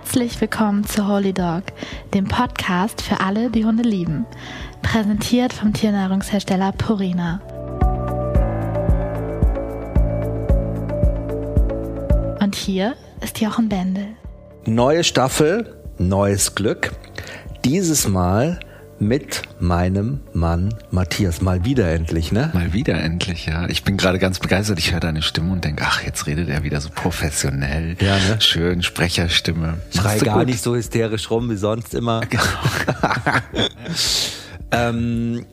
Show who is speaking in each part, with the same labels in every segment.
Speaker 1: Herzlich willkommen zu Holy Dog, dem Podcast für alle, die Hunde lieben. Präsentiert vom Tiernahrungshersteller Purina. Und hier ist Jochen Bendel.
Speaker 2: Neue Staffel, neues Glück. Dieses Mal mit meinem Mann Matthias. Mal wieder endlich, ne?
Speaker 3: Mal wieder endlich, ja. Ich bin gerade ganz begeistert. Ich höre deine Stimme und denke, ach, jetzt redet er wieder so professionell.
Speaker 2: Ja, ne?
Speaker 3: Schön, Sprecherstimme.
Speaker 2: Schrei gar gut. nicht so hysterisch rum wie sonst immer. Genau. ähm,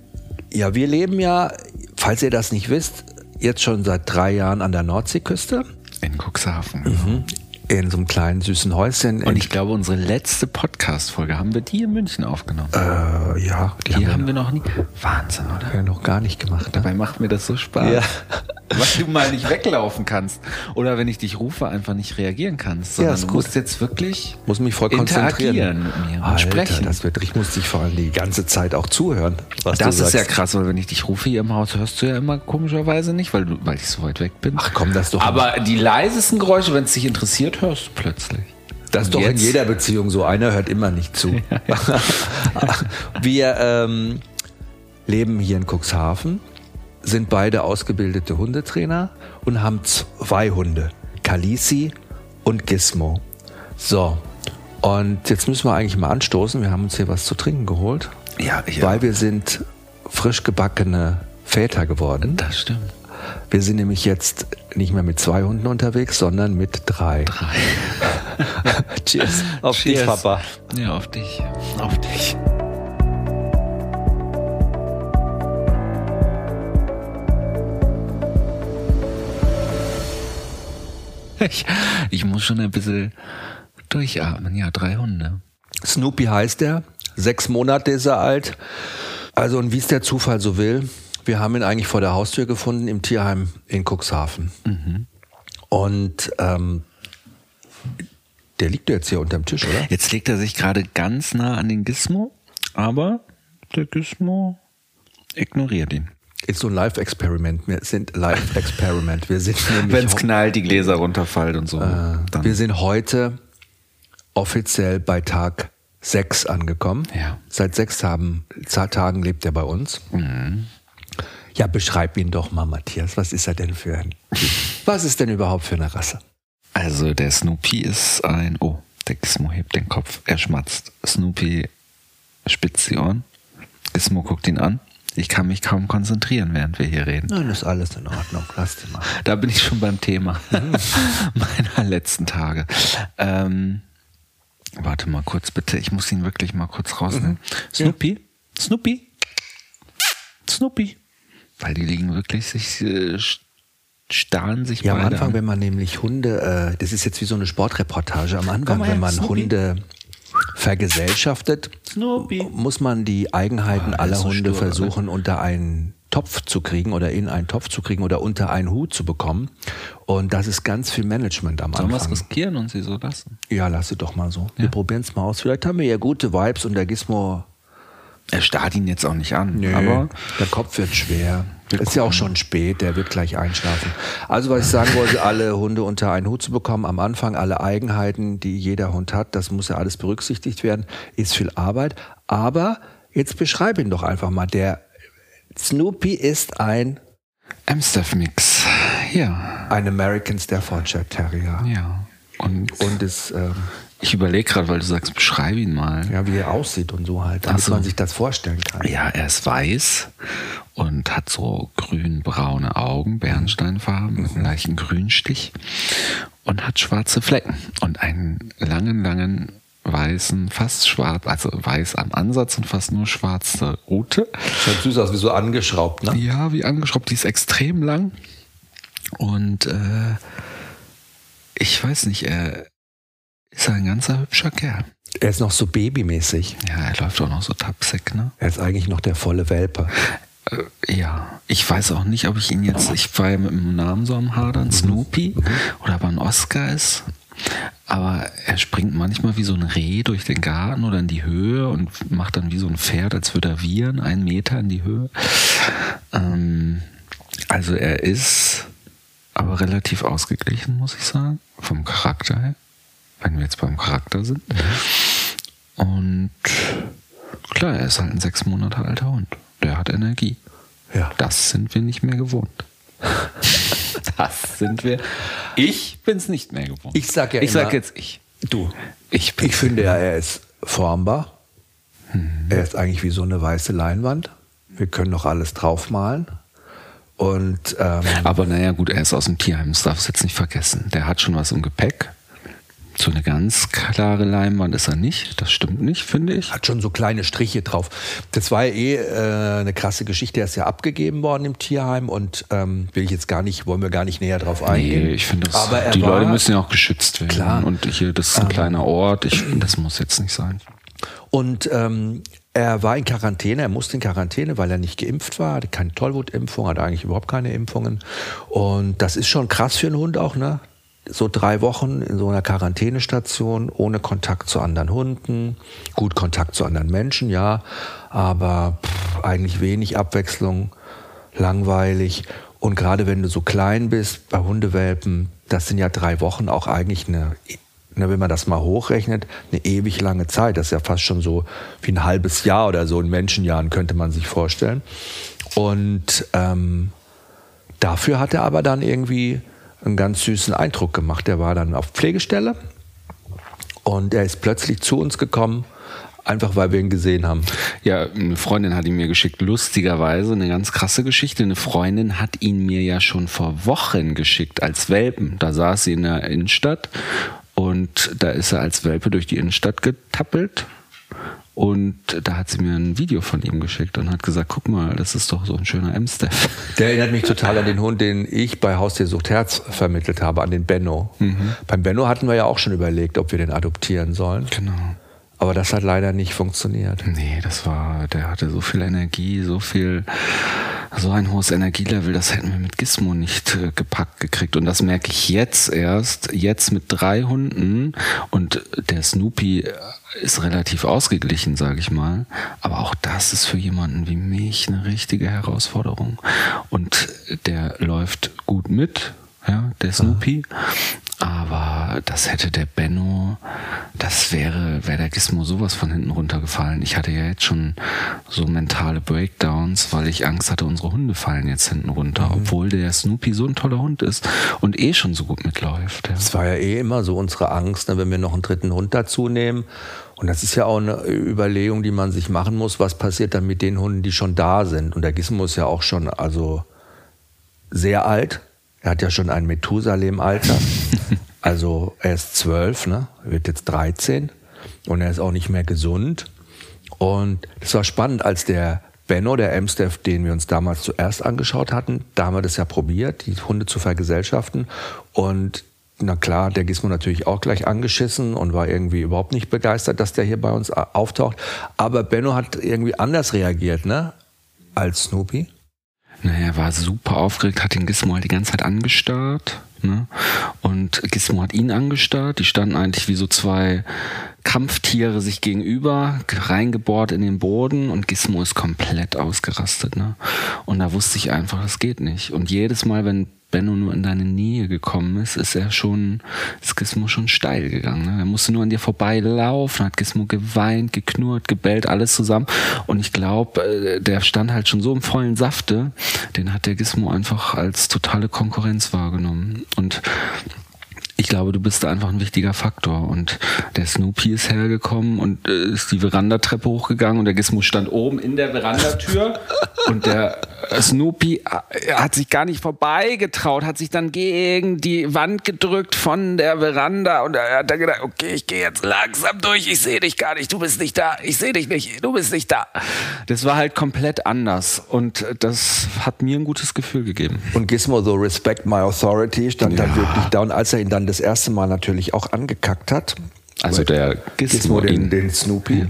Speaker 2: ja, wir leben ja, falls ihr das nicht wisst, jetzt schon seit drei Jahren an der Nordseeküste.
Speaker 3: In Cuxhaven.
Speaker 2: Mhm in so einem kleinen süßen Häuschen.
Speaker 3: Und ich glaube, unsere letzte Podcast-Folge haben wir die in München aufgenommen.
Speaker 2: Äh, ja,
Speaker 3: die, die haben, wir, haben wir, noch nie. Wahnsinn, oder?
Speaker 2: Ja, noch gar nicht gemacht. Ne?
Speaker 3: Dabei macht mir das so Spaß. Ja. Weil du mal nicht weglaufen kannst. Oder wenn ich dich rufe, einfach nicht reagieren kannst. Sondern ja, du musst jetzt wirklich
Speaker 2: muss mich voll konzentrieren
Speaker 3: mit mir
Speaker 2: Alter,
Speaker 3: sprechen.
Speaker 2: Das wird, ich muss dich vor allem die ganze Zeit auch zuhören.
Speaker 3: Was das ist ja krass, weil wenn ich dich rufe hier im Haus, hörst du ja immer komischerweise nicht, weil, du, weil ich so weit weg bin.
Speaker 2: Ach komm, das doch.
Speaker 3: Aber die leisesten Geräusche, wenn es dich interessiert, hörst du plötzlich.
Speaker 2: Das ist doch in jeder Beziehung so. Einer hört immer nicht zu. Ja. Wir ähm, leben hier in Cuxhaven sind beide ausgebildete Hundetrainer und haben zwei Hunde, Kalisi und Gizmo. So, und jetzt müssen wir eigentlich mal anstoßen. Wir haben uns hier was zu trinken geholt.
Speaker 3: Ja, ja.
Speaker 2: Weil wir sind frisch gebackene Väter geworden.
Speaker 3: Das stimmt.
Speaker 2: Wir sind nämlich jetzt nicht mehr mit zwei Hunden unterwegs, sondern mit drei.
Speaker 3: Drei.
Speaker 2: Cheers. Auf
Speaker 3: Cheers.
Speaker 2: dich, Papa.
Speaker 3: Ja, auf dich. Auf dich. Ich, ich muss schon ein bisschen durchatmen. Ja, drei Hunde.
Speaker 2: Snoopy heißt er. Sechs Monate ist er alt. Also, und wie es der Zufall so will, wir haben ihn eigentlich vor der Haustür gefunden im Tierheim in Cuxhaven. Mhm. Und ähm, der liegt jetzt hier unterm Tisch, oder?
Speaker 3: Jetzt legt er sich gerade ganz nah an den Gizmo, aber der Gizmo ignoriert ihn.
Speaker 2: Ist so ein Live-Experiment. Wir sind Live-Experiment. Wir sind
Speaker 3: Wenn es knallt, die Gläser runterfallen und so.
Speaker 2: Äh, wir sind heute offiziell bei Tag 6 angekommen.
Speaker 3: Ja.
Speaker 2: Seit sechs Tagen, Tagen lebt er bei uns. Mhm. Ja, beschreib ihn doch mal, Matthias. Was ist er denn für ein Was ist denn überhaupt für eine Rasse?
Speaker 3: Also der Snoopy ist ein... Oh, der Gizmo hebt den Kopf. Er schmatzt. Snoopy spitzt die Ohren. Gizmo guckt ihn an. Ich kann mich kaum konzentrieren, während wir hier reden.
Speaker 2: Nein, ist alles in Ordnung. Lass dir mal.
Speaker 3: Da bin ich schon beim Thema meiner letzten Tage. Ähm, warte mal kurz bitte. Ich muss ihn wirklich mal kurz rausnehmen. Mhm. Snoopy? Ja. Snoopy? Snoopy? Weil die liegen wirklich sich äh, starren sich
Speaker 2: Ja,
Speaker 3: am
Speaker 2: Anfang,
Speaker 3: an.
Speaker 2: wenn man nämlich Hunde, äh, das ist jetzt wie so eine Sportreportage, am Anfang, wenn man Snoopy. Hunde vergesellschaftet,
Speaker 3: Snoopy.
Speaker 2: muss man die Eigenheiten oh, aller so Hunde stur, versuchen, oder? unter einen Topf zu kriegen oder in einen Topf zu kriegen oder unter einen Hut zu bekommen. Und das ist ganz viel Management am
Speaker 3: Sollen
Speaker 2: Anfang.
Speaker 3: Sollen wir es riskieren und sie so lassen?
Speaker 2: Ja, lass sie doch mal so. Ja. Wir probieren es mal aus. Vielleicht haben wir ja gute Vibes und der Gizmo
Speaker 3: er starrt ihn jetzt auch nicht an.
Speaker 2: Nö,
Speaker 3: aber
Speaker 2: der Kopf wird schwer. Wir ist ja auch schon spät, der wird gleich einschlafen. Also was ich sagen wollte, alle Hunde unter einen Hut zu bekommen, am Anfang alle Eigenheiten, die jeder Hund hat, das muss ja alles berücksichtigt werden, ist viel Arbeit. Aber jetzt beschreib ihn doch einfach mal. Der Snoopy ist ein
Speaker 3: Amstaff-Mix, ja.
Speaker 2: Ein American Staffordshire Terrier.
Speaker 3: Ja.
Speaker 2: Und, und ist... Ähm,
Speaker 3: ich überlege gerade, weil du sagst, beschreib ihn mal.
Speaker 2: Ja, wie er aussieht und so halt, damit so. man sich das vorstellen kann.
Speaker 3: Ja, er ist weiß und hat so grün-braune Augen, Bernsteinfarben, mhm. mit einem leichten Grünstich und hat schwarze Flecken und einen langen, langen weißen, fast schwarz, also weiß am Ansatz und fast nur schwarze Rute.
Speaker 2: Schaut süß aus, wie so angeschraubt, ne?
Speaker 3: Ja, wie angeschraubt. Die ist extrem lang und äh, ich weiß nicht, er ist ein ganzer hübscher Kerl.
Speaker 2: Er ist noch so babymäßig.
Speaker 3: Ja, er läuft auch noch so tapsig, ne?
Speaker 2: Er ist eigentlich noch der volle Welpe.
Speaker 3: Äh, ja, ich weiß auch nicht, ob ich ihn jetzt, ich war ja mit dem Namen so am Hadern, mhm. Snoopy, mhm. oder ob er ein Oscar ist. Aber er springt manchmal wie so ein Reh durch den Garten oder in die Höhe und macht dann wie so ein Pferd, als würde er wiehern, einen Meter in die Höhe. Ähm, also er ist aber relativ ausgeglichen, muss ich sagen, vom Charakter her wenn wir jetzt beim Charakter sind. Und klar, er ist halt ein sechs Monate alter Hund. Der hat Energie.
Speaker 2: Ja.
Speaker 3: Das sind wir nicht mehr gewohnt. das sind wir. Ich bin es nicht mehr gewohnt.
Speaker 2: Ich sag ja
Speaker 3: Ich
Speaker 2: immer-
Speaker 3: sag jetzt ich.
Speaker 2: Du,
Speaker 3: Ich
Speaker 2: ich finde ja, er ist formbar.
Speaker 3: Mhm.
Speaker 2: Er ist eigentlich wie so eine weiße Leinwand. Wir können noch alles draufmalen. Und ähm,
Speaker 3: Aber naja, gut, er ist aus dem Tierheim, das darfst du jetzt nicht vergessen. Der hat schon was im Gepäck. So eine ganz klare Leinwand ist er nicht. Das stimmt nicht, finde ich.
Speaker 2: hat schon so kleine Striche drauf. Das war ja eh äh, eine krasse Geschichte. Er ist ja abgegeben worden im Tierheim und ähm, will ich jetzt gar nicht, wollen wir gar nicht näher drauf eingehen.
Speaker 3: Nee, ich finde, die
Speaker 2: war,
Speaker 3: Leute müssen ja auch geschützt werden.
Speaker 2: Klar. Ähm.
Speaker 3: Und hier, das ist ein kleiner Ort. Ich das muss jetzt nicht sein.
Speaker 2: Und ähm, er war in Quarantäne, er musste in Quarantäne, weil er nicht geimpft war, hatte keine Tollwutimpfung, hatte eigentlich überhaupt keine Impfungen. Und das ist schon krass für einen Hund auch, ne? So drei Wochen in so einer Quarantänestation, ohne Kontakt zu anderen Hunden, gut Kontakt zu anderen Menschen, ja, aber pff, eigentlich wenig Abwechslung, langweilig. Und gerade wenn du so klein bist, bei Hundewelpen, das sind ja drei Wochen auch eigentlich eine ne, wenn man das mal hochrechnet, eine ewig lange Zeit. Das ist ja fast schon so wie ein halbes Jahr oder so in Menschenjahren, könnte man sich vorstellen. Und ähm, dafür hat er aber dann irgendwie einen ganz süßen Eindruck gemacht. Er war dann auf Pflegestelle und er ist plötzlich zu uns gekommen, einfach weil wir ihn gesehen haben.
Speaker 3: Ja, eine Freundin hat ihn mir geschickt, lustigerweise, eine ganz krasse Geschichte. Eine Freundin hat ihn mir ja schon vor Wochen geschickt als Welpen. Da saß sie in der Innenstadt und da ist er als Welpe durch die Innenstadt getappelt. Und da hat sie mir ein Video von ihm geschickt und hat gesagt, guck mal, das ist doch so ein schöner M-Staff.
Speaker 2: Der erinnert mich total an den Hund, den ich bei Haustiersucht Herz vermittelt habe, an den Benno. Beim Benno hatten wir ja auch schon überlegt, ob wir den adoptieren sollen.
Speaker 3: Genau.
Speaker 2: Aber das hat leider nicht funktioniert.
Speaker 3: Nee, das war, der hatte so viel Energie, so viel, so ein hohes Energielevel, das hätten wir mit Gizmo nicht äh, gepackt gekriegt. Und das merke ich jetzt erst, jetzt mit drei Hunden und der Snoopy ist relativ ausgeglichen, sage ich mal. Aber auch das ist für jemanden wie mich eine richtige Herausforderung. Und der läuft gut mit, ja, der Snoopy. Aber das hätte der Benno, das wäre, wäre der Gizmo sowas von hinten runtergefallen. Ich hatte ja jetzt schon so mentale Breakdowns, weil ich Angst hatte, unsere Hunde fallen jetzt hinten runter, obwohl der Snoopy so ein toller Hund ist und eh schon so gut mitläuft. Ja.
Speaker 2: Das war ja eh immer so unsere Angst, ne, wenn wir noch einen dritten Hund dazu nehmen. Und das ist ja auch eine Überlegung, die man sich machen muss, was passiert dann mit den Hunden, die schon da sind. Und der Gizmo ist ja auch schon also sehr alt. Er hat ja schon ein Methusalem-Alter. also er ist zwölf, ne? Wird jetzt 13 und er ist auch nicht mehr gesund. Und das war spannend, als der Benno, der Amstaff, den wir uns damals zuerst angeschaut hatten, da haben wir das ja probiert, die Hunde zu vergesellschaften. Und na klar, der Gizmo natürlich auch gleich angeschissen und war irgendwie überhaupt nicht begeistert, dass der hier bei uns auftaucht. Aber Benno hat irgendwie anders reagiert, ne? Als Snoopy.
Speaker 3: Naja, er war super aufgeregt, hat den Gizmo halt die ganze Zeit angestarrt. Ne? Und Gizmo hat ihn angestarrt. Die standen eigentlich wie so zwei Kampftiere sich gegenüber, reingebohrt in den Boden und Gizmo ist komplett ausgerastet. Ne? Und da wusste ich einfach, das geht nicht. Und jedes Mal, wenn Benno nur in deine Nähe gekommen ist, ist er schon, ist Gizmo schon steil gegangen. Ne? Er musste nur an dir vorbeilaufen, hat Gizmo geweint, geknurrt, gebellt, alles zusammen. Und ich glaube, der stand halt schon so im vollen Safte, den hat der Gizmo einfach als totale Konkurrenz wahrgenommen. Und ich glaube, du bist da einfach ein wichtiger Faktor. Und der Snoopy ist hergekommen und äh, ist die Verandatreppe hochgegangen und der Gizmo stand oben in der Verandatür und der äh, Snoopy äh, hat sich gar nicht vorbeigetraut, hat sich dann gegen die Wand gedrückt von der Veranda und er hat dann gedacht, okay, ich gehe jetzt langsam durch, ich sehe dich gar nicht, du bist nicht da, ich sehe dich nicht, du bist nicht da. Das war halt komplett anders und das hat mir ein gutes Gefühl gegeben.
Speaker 2: Und Gizmo, so Respect My Authority, stand dann
Speaker 3: Ja.
Speaker 2: wirklich da. Und als er ihn dann das erste Mal natürlich auch angekackt hat,
Speaker 3: Also der Gizmo,
Speaker 2: Gizmo den, den Snoopy,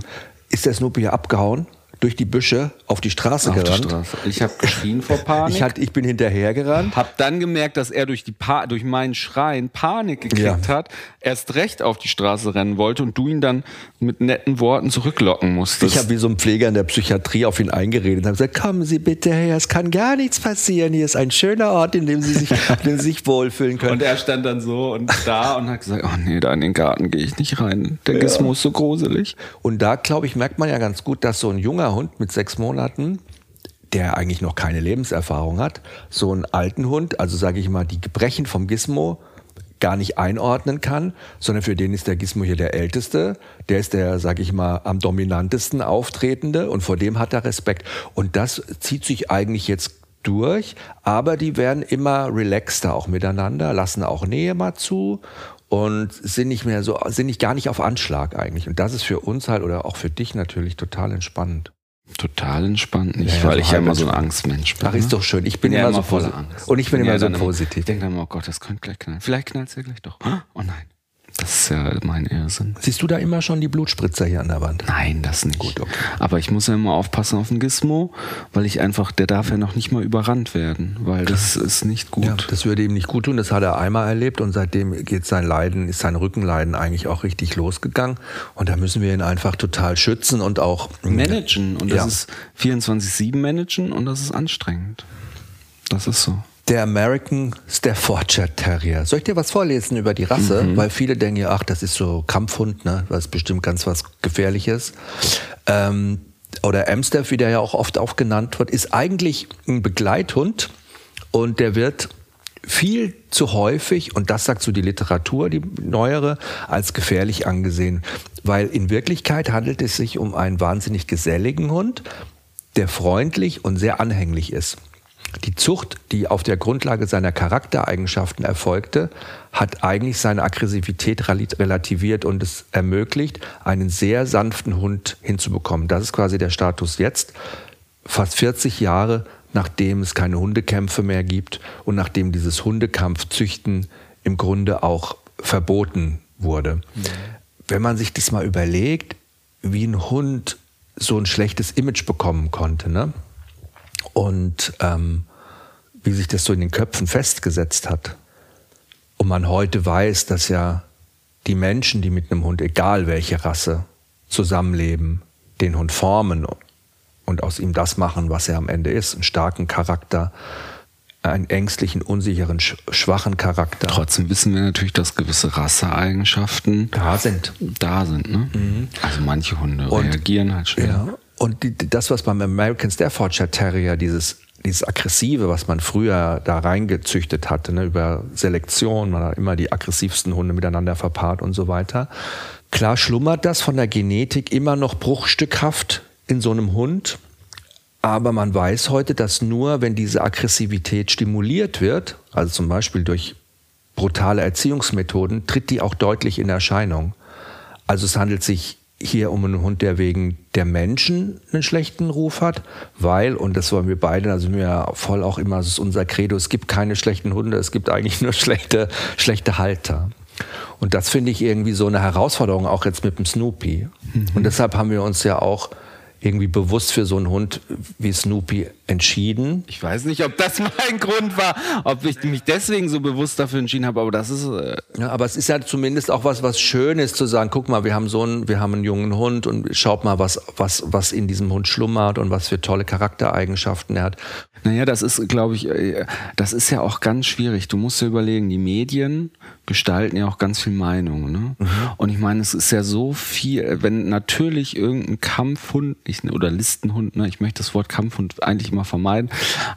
Speaker 2: ist der Snoopy ja abgehauen. Durch die Büsche auf die Straße
Speaker 3: Auf
Speaker 2: gerannt.
Speaker 3: die Straße. Ich habe geschrien vor Panik.
Speaker 2: Ich, hat, ich bin hinterhergerannt.
Speaker 3: Hab dann gemerkt, dass er durch, die pa durch meinen Schreien Panik gekriegt
Speaker 2: Ja.
Speaker 3: hat, erst recht auf die Straße rennen wollte und du ihn dann mit netten Worten zurücklocken musstest.
Speaker 2: Ich habe wie so ein Pfleger in der Psychiatrie auf ihn eingeredet und habe gesagt, kommen Sie bitte her, es kann gar nichts passieren. Hier ist ein schöner Ort, in dem Sie sich, in Sie sich wohlfühlen können.
Speaker 3: und er stand dann so und da und hat gesagt, oh nee, da in den Garten gehe ich nicht rein. Der Gizmo ist so gruselig.
Speaker 2: Und da, glaube ich, merkt man ja ganz gut, dass so ein junger Hund mit sechs Monaten, der eigentlich noch keine Lebenserfahrung hat, so einen alten Hund, also sage ich mal, die Gebrechen vom Gizmo gar nicht einordnen kann, sondern für den ist der Gizmo hier der Älteste, der ist der, sage ich mal, am dominantesten auftretende und vor dem hat er Respekt. Und das zieht sich eigentlich jetzt durch, aber die werden immer relaxter auch miteinander, lassen auch Nähe mal zu und sind nicht mehr so, sind nicht gar nicht auf Anschlag eigentlich. Und das ist für uns halt oder auch für dich natürlich total entspannend.
Speaker 3: Total entspannt nicht,
Speaker 2: Ja, ja,
Speaker 3: weil
Speaker 2: so
Speaker 3: ich ja immer so ein. Angstmensch bin.
Speaker 2: Ach, ist
Speaker 3: ne?
Speaker 2: doch schön. Ich bin
Speaker 3: ja
Speaker 2: immer so
Speaker 3: voller
Speaker 2: posi-
Speaker 3: Angst.
Speaker 2: und ich bin immer so positiv.
Speaker 3: Ich denke dann immer, oh Gott, das könnte gleich knallen. Vielleicht knallt es ja gleich doch. Oh nein. Das ist ja mein Irrsinn.
Speaker 2: Siehst du da immer schon die Blutspritzer hier an der Wand?
Speaker 3: Nein, das nicht.
Speaker 2: Gut, okay.
Speaker 3: Aber ich muss ja immer aufpassen auf den Gizmo, weil ich einfach, der darf ja noch nicht mal überrannt werden, weil das ist nicht gut.
Speaker 2: Ja, das würde ihm nicht gut tun. Das hat er einmal erlebt und seitdem geht sein Leiden, ist sein Rückenleiden eigentlich auch richtig losgegangen. Und da müssen wir ihn einfach total schützen und auch
Speaker 3: Managen. Und das
Speaker 2: Ja.
Speaker 3: ist 24-7 managen und das ist anstrengend. Das ist so.
Speaker 2: Der American Staffordshire Terrier. Soll ich dir was vorlesen über die Rasse?
Speaker 3: Mhm.
Speaker 2: Weil viele denken ja, ach, das ist so Kampfhund, ne? Das ist bestimmt ganz was Gefährliches. Ähm, oder Amstaff, wie der ja auch oft auch genannt wird, ist eigentlich ein Begleithund und der wird viel zu häufig, und das sagt so die Literatur, die neuere, als gefährlich angesehen. Weil in Wirklichkeit handelt es sich um einen wahnsinnig geselligen Hund, der freundlich und sehr anhänglich ist. Die Zucht, die auf der Grundlage seiner Charaktereigenschaften erfolgte, hat eigentlich seine Aggressivität rel- relativiert und es ermöglicht, einen sehr sanften Hund hinzubekommen. Das ist quasi der Status jetzt, fast 40 Jahre nachdem es keine Hundekämpfe mehr gibt und nachdem dieses Hundekampfzüchten im Grunde auch verboten wurde. Wenn man sich das mal überlegt, wie ein Hund so ein schlechtes Image bekommen konnte, ne? Und ähm, wie sich das so in den Köpfen festgesetzt hat. Und man heute weiß, dass ja die Menschen, die mit einem Hund, egal welche Rasse, zusammenleben, den Hund formen und aus ihm das machen, was er am Ende ist, einen starken Charakter, einen ängstlichen, unsicheren, sch schwachen Charakter.
Speaker 3: Trotzdem wissen wir natürlich, dass gewisse Rasseeigenschaften
Speaker 2: da sind.
Speaker 3: da sind. Ne? Also manche Hunde
Speaker 2: Und-
Speaker 3: reagieren halt schwer.
Speaker 2: Ja. Und die, das, was beim American Staffordshire Terrier, dieses, dieses Aggressive, was man früher da reingezüchtet hatte, ne, über Selektion, man hat immer die aggressivsten Hunde miteinander verpaart und so weiter. Klar schlummert das von der Genetik immer noch bruchstückhaft in so einem Hund. Aber man weiß heute, dass nur wenn diese Aggressivität stimuliert wird, also zum Beispiel durch brutale Erziehungsmethoden, tritt die auch deutlich in Erscheinung. Also es handelt sich hier um einen Hund, der wegen der Menschen einen schlechten Ruf hat, weil, und das wollen wir beide, da sind wir ja voll auch immer, das ist unser Credo, es gibt keine schlechten Hunde, es gibt eigentlich nur schlechte, schlechte Halter. Und das finde ich irgendwie so eine Herausforderung, auch jetzt mit dem Snoopy. Und deshalb haben wir uns ja auch irgendwie bewusst für so einen Hund wie Snoopy entschieden.
Speaker 3: Ich weiß nicht, ob das mein Grund war, ob ich mich deswegen so bewusst dafür entschieden habe, aber das ist. Äh,
Speaker 2: Ja, aber es ist ja zumindest auch was, was schön ist zu sagen, guck mal, wir haben so einen, wir haben einen jungen Hund und schaut mal, was, was, was in diesem Hund schlummert und was für tolle Charaktereigenschaften er hat.
Speaker 3: Naja, das ist, glaube ich, äh, das ist ja auch ganz schwierig. Du musst dir überlegen, die Medien gestalten ja auch ganz viel Meinung. Ne? Und ich meine, es ist ja so viel, wenn natürlich irgendein Kampfhund, ich, oder Listenhund, ne, ich möchte das Wort Kampfhund eigentlich mal vermeiden,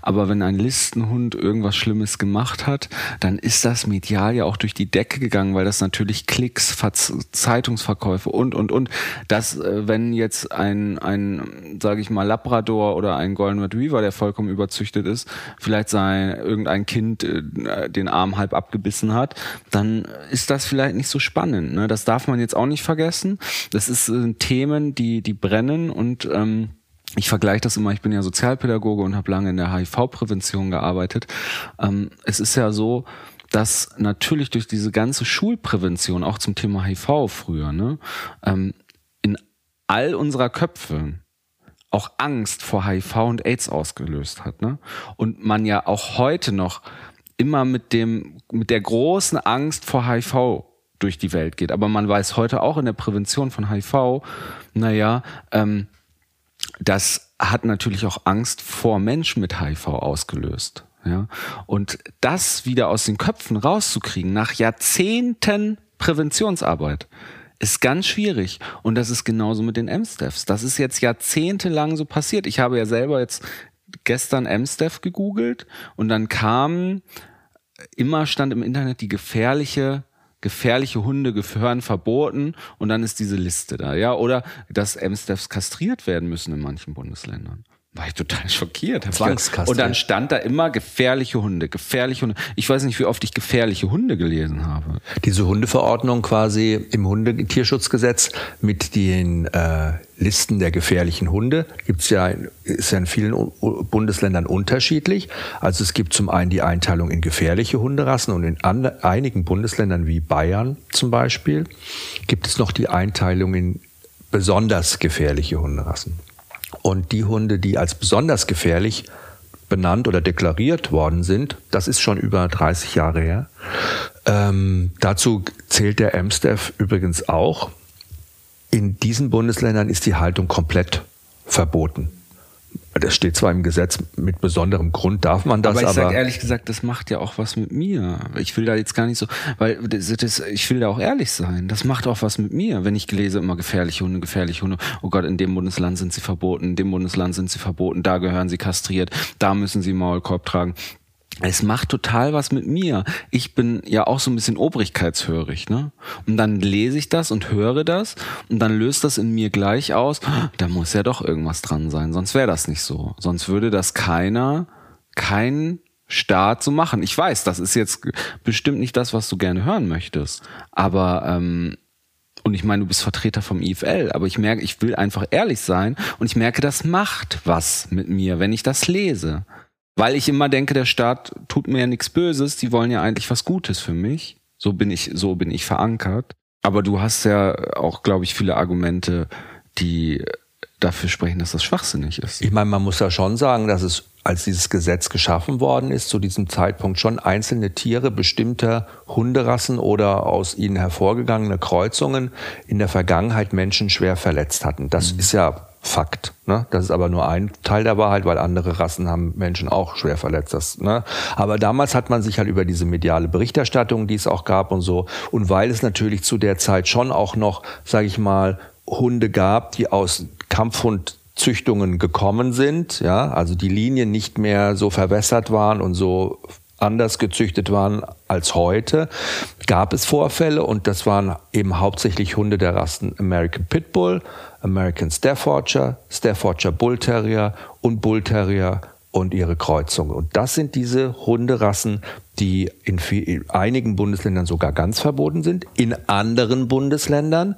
Speaker 3: aber wenn ein Listenhund irgendwas Schlimmes gemacht hat, dann ist das medial ja auch durch die Decke gegangen, weil das natürlich Klicks, Verz Zeitungsverkäufe und, und, und, dass äh, wenn jetzt ein, ein sage ich mal, Labrador oder ein Golden Retriever, der vollkommen überzüchtet ist, vielleicht sein, irgendein Kind äh, den Arm halb abgebissen hat, dann ist das vielleicht nicht so spannend. Ne? Das darf man jetzt auch nicht vergessen. Das ist äh, Themen, die, die brennen und ähm, ich vergleiche das immer, ich bin ja Sozialpädagoge und habe lange in der HIV-Prävention gearbeitet. Ähm, es ist ja so, dass natürlich durch diese ganze Schulprävention, auch zum Thema HIV früher, ne, ähm, in all unserer Köpfe auch Angst vor HIV und AIDS ausgelöst hat. Ne? Und man ja auch heute noch immer mit dem, mit der großen Angst vor HIV durch die Welt geht. Aber man weiß heute auch in der Prävention von HIV, naja, ähm, das hat natürlich auch Angst vor Menschen mit HIV ausgelöst. Ja? Und das wieder aus den Köpfen rauszukriegen, nach Jahrzehnten Präventionsarbeit, ist ganz schwierig. Und das ist genauso mit den M-Steps. Das ist jetzt jahrzehntelang so passiert. Ich habe ja selber jetzt gestern M-Step gegoogelt und dann kam, immer stand im Internet die gefährliche gefährliche Hunde gehören verboten und dann ist diese Liste da, ja, oder dass M-Steps kastriert werden müssen in manchen Bundesländern war ich total schockiert. Und dann stand da immer gefährliche Hunde, gefährliche Hunde. Ich weiß nicht, wie oft ich gefährliche Hunde gelesen habe.
Speaker 2: Diese Hundeverordnung quasi im Hundetierschutzgesetz mit den äh, Listen der gefährlichen Hunde gibt's ja, ist ja in vielen Bundesländern unterschiedlich. Also es gibt zum einen die Einteilung in gefährliche Hunderassen und in einigen Bundesländern wie Bayern zum Beispiel gibt es noch die Einteilung in besonders gefährliche Hunderassen. Und die Hunde, die als besonders gefährlich benannt oder deklariert worden sind, das ist schon über 30 Jahre her. Ähm, dazu zählt der Amstaff übrigens auch. In diesen Bundesländern ist die Haltung komplett verboten. Das steht zwar im Gesetz, mit besonderem Grund darf man das,
Speaker 3: aber
Speaker 2: ich
Speaker 3: sage ehrlich gesagt, das macht ja auch was mit mir. Ich will da jetzt gar nicht so, weil das, das, ich will da auch ehrlich sein. Das macht auch was mit mir, wenn ich lese immer gefährliche Hunde, gefährliche Hunde. Oh Gott, in dem Bundesland sind sie verboten, in dem Bundesland sind sie verboten, da gehören sie kastriert, da müssen sie Maulkorb tragen es macht total was mit mir. Ich bin ja auch so ein bisschen obrigkeitshörig, ne? Und dann lese ich das und höre das und dann löst das in mir gleich aus, da muss ja doch irgendwas dran sein, sonst wäre das nicht so. Sonst würde das keiner, kein Staat so machen. Ich weiß, das ist jetzt bestimmt nicht das, was du gerne hören möchtest. Aber ähm, und ich meine, du bist Vertreter vom IFL, aber ich merke, ich will einfach ehrlich sein und ich merke, das macht was mit mir, wenn ich das lese. Weil ich immer denke, der Staat tut mir ja nichts Böses, die wollen ja eigentlich was Gutes für mich. So bin ich, so bin ich verankert. Aber du hast ja auch, glaube ich, viele Argumente, die dafür sprechen, dass das schwachsinnig ist.
Speaker 2: Ich meine, man muss ja schon sagen, dass es, als dieses Gesetz geschaffen worden ist, zu diesem Zeitpunkt schon einzelne Tiere bestimmter Hunderassen oder aus ihnen hervorgegangene Kreuzungen in der Vergangenheit Menschen schwer verletzt hatten. Das mhm. ist ja Fakt. Ne? Das ist aber nur ein Teil der Wahrheit, weil andere Rassen haben Menschen auch schwer verletzt. Das, ne? Aber damals hat man sich halt über diese mediale Berichterstattung, die es auch gab und so, und weil es natürlich zu der Zeit schon auch noch, sage ich mal, Hunde gab, die aus Kampfhundzüchtungen gekommen sind, ja, also die Linien nicht mehr so verwässert waren und so anders gezüchtet waren als heute, gab es Vorfälle und das waren eben hauptsächlich Hunde der Rassen American Pitbull, American Staffordshire, Staffordshire Bull Terrier und Bull Terrier und ihre Kreuzung. Und das sind diese Hunderassen, die in, in einigen Bundesländern sogar ganz verboten sind. In anderen Bundesländern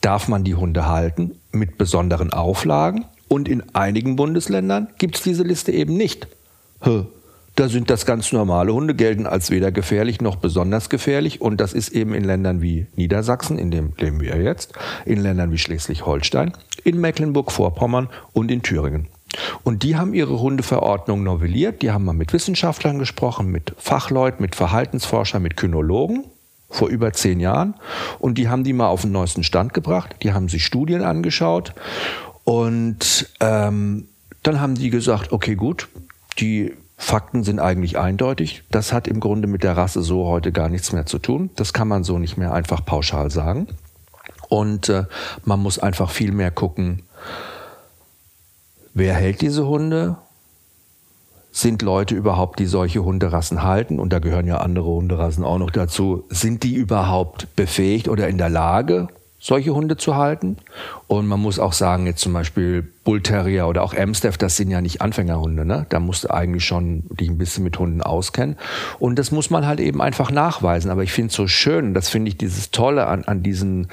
Speaker 2: darf man die Hunde halten mit besonderen Auflagen. Und in einigen Bundesländern gibt es diese Liste eben nicht. Da sind das ganz normale Hunde, gelten als weder gefährlich noch besonders gefährlich. Und das ist eben in Ländern wie Niedersachsen, in dem leben wir jetzt, in Ländern wie Schleswig-Holstein, in Mecklenburg-Vorpommern und in Thüringen. Und die haben ihre Hundeverordnung novelliert. Die haben mal mit Wissenschaftlern gesprochen, mit Fachleuten, mit Verhaltensforschern, mit Kynologen vor über zehn Jahren. Und die haben die mal auf den neuesten Stand gebracht. Die haben sich Studien angeschaut. Und ähm, dann haben die gesagt, okay, gut, die Fakten sind eigentlich eindeutig. Das hat im Grunde mit der Rasse so heute gar nichts mehr zu tun. Das kann man so nicht mehr einfach pauschal sagen. Und äh, man muss einfach viel mehr gucken, wer hält diese Hunde? Sind Leute überhaupt, die solche Hunderassen halten? Und da gehören ja andere Hunderassen auch noch dazu. Sind die überhaupt befähigt oder in der Lage, solche Hunde zu halten. Und man muss auch sagen, jetzt zum Beispiel Bull Terrier oder auch Amstaff, das sind ja nicht Anfängerhunde. Ne? Da musst du eigentlich schon dich ein bisschen mit Hunden auskennen. Und das muss man halt eben einfach nachweisen. Aber ich finde es so schön, das finde ich dieses Tolle an, an diesen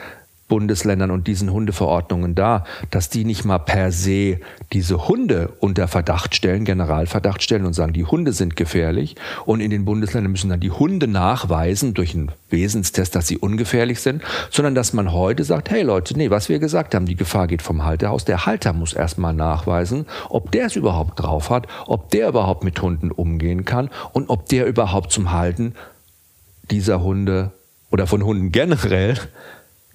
Speaker 2: Bundesländern und diesen Hundeverordnungen da, dass die nicht mal per se diese Hunde unter Verdacht stellen, Generalverdacht stellen und sagen, die Hunde sind gefährlich. Und in den Bundesländern müssen dann die Hunde nachweisen durch einen Wesenstest, dass sie ungefährlich sind, sondern dass man heute sagt, hey Leute, nee, was wir gesagt haben, die Gefahr geht vom Halter aus. Der Halter muss erstmal nachweisen, ob der es überhaupt drauf hat, ob der überhaupt mit Hunden umgehen kann und ob der überhaupt zum Halten dieser Hunde oder von Hunden generell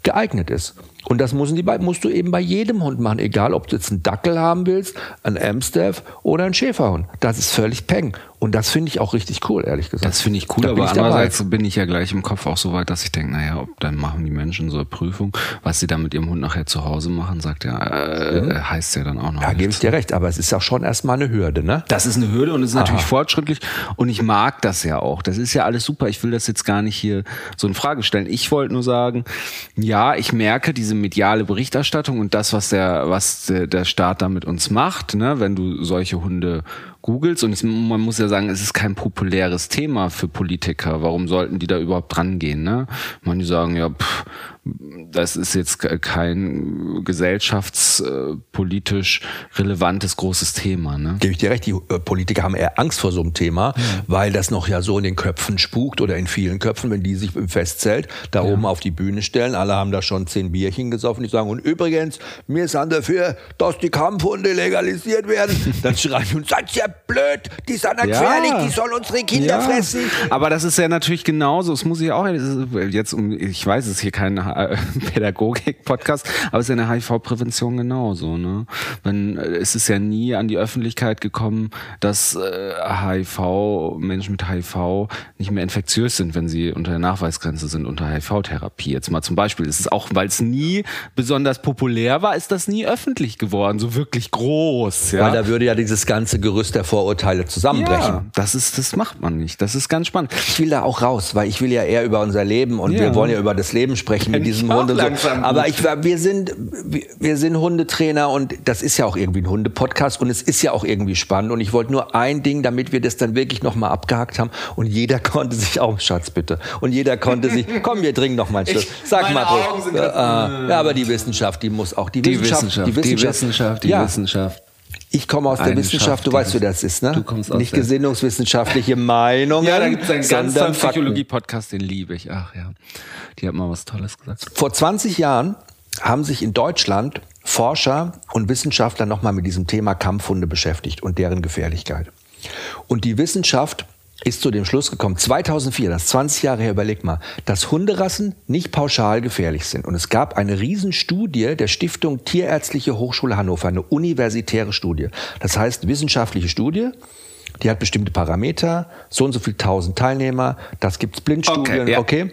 Speaker 2: geeignet ist. Und das musst du, musst du eben bei jedem Hund machen, egal ob du jetzt einen Dackel haben willst, einen Amstaff oder einen Schäferhund. Das ist völlig peng. Und das finde ich auch richtig cool, ehrlich gesagt.
Speaker 3: Das finde ich cool, da aber ich andererseits dabei. bin ich ja gleich im Kopf auch so weit, dass ich denke, naja, ob dann machen die Menschen so eine Prüfung, was sie dann mit ihrem Hund nachher zu Hause machen, sagt ja, äh, mhm. heißt ja dann auch noch.
Speaker 2: Ja, gebe ich dir recht, aber es ist ja schon erstmal eine Hürde, ne?
Speaker 3: Das ist eine Hürde und es ist Aha. natürlich fortschrittlich und ich mag das ja auch. Das ist ja alles super. Ich will das jetzt gar nicht hier so in Frage stellen. Ich wollte nur sagen, ja, ich merke diese mediale Berichterstattung und das, was der, was der Staat da mit uns macht, ne, wenn du solche Hunde googelst und es, man muss ja sagen, es ist kein populäres Thema für Politiker. Warum sollten die da überhaupt dran gehen? Ne? Manche sagen ja, pff, das ist jetzt kein gesellschaftspolitisch relevantes großes Thema. Ne?
Speaker 2: Gebe ich dir recht, die äh, Politiker haben eher Angst vor so einem Thema, ja. weil das noch ja so in den Köpfen spukt oder in vielen Köpfen, wenn die sich im Festzelt da ja. oben auf die Bühne stellen. Alle haben da schon zehn Bierchen gesoffen. Die sagen, und übrigens, wir sind dafür, dass die Kampfhunde legalisiert werden. Dann schreien die uns, seid ihr blöd, die sind ja gefährlich, die sollen unsere Kinder fressen.
Speaker 3: Aber das ist ja natürlich genauso, das muss ich auch, jetzt, ich weiß, es ist hier kein äh, Pädagogik-Podcast, aber es ist ja in der HIV-Prävention genauso. Ne? Wenn, äh, es ist ja nie an die Öffentlichkeit gekommen, dass äh, HIV, Menschen mit HIV nicht mehr infektiös sind, wenn sie unter der Nachweisgrenze sind, unter HIV-Therapie. Jetzt mal zum Beispiel. ist Es auch, weil es nie besonders populär war, ist das nie öffentlich geworden, so wirklich groß. Ja?
Speaker 2: Weil da würde ja dieses ganze Gerüst der Vorurteile zusammenbrechen. Ja,
Speaker 3: das ist, das macht man nicht. Das ist ganz spannend.
Speaker 2: Ich will da auch raus, weil ich will ja eher über unser Leben und ja. wir wollen ja über das Leben sprechen mit diesem Hund und so. Aber ich, wir sind, wir sind Hundetrainer und das ist ja auch irgendwie ein Hundepodcast und es ist ja auch irgendwie spannend und ich wollte nur ein Ding, damit wir das dann wirklich nochmal abgehakt haben und jeder konnte sich auch, Schatz bitte, und jeder konnte sich, komm, wir trinken noch mal ein Stück. Sag mal, äh, ja, aber die Wissenschaft, die muss auch, die,
Speaker 3: die Wissenschaft, die Wissenschaft, die Wissenschaft, die Wissenschaft.
Speaker 2: Ich komme aus der Wissenschaft, du weißt, wie das ist, ne?
Speaker 3: Du kommst aus
Speaker 2: Nicht gesinnungswissenschaftliche Meinungen.
Speaker 3: Ja, da gibt es einen ganz tollen Psychologie-Podcast, den liebe ich. Ach ja, die hat mal was Tolles gesagt.
Speaker 2: Vor 20 Jahren haben sich in Deutschland Forscher und Wissenschaftler nochmal mit diesem Thema Kampfhunde beschäftigt und deren Gefährlichkeit. Und die Wissenschaft ist zu dem Schluss gekommen, 2004, das ist 20 Jahre her, überleg mal, dass Hunderassen nicht pauschal gefährlich sind. Und es gab eine Riesenstudie der Stiftung Tierärztliche Hochschule Hannover, eine universitäre Studie. Das heißt, wissenschaftliche Studie, die hat bestimmte Parameter, so und so viel tausend Teilnehmer, das gibt's Blindstudien, okay. Ja. okay.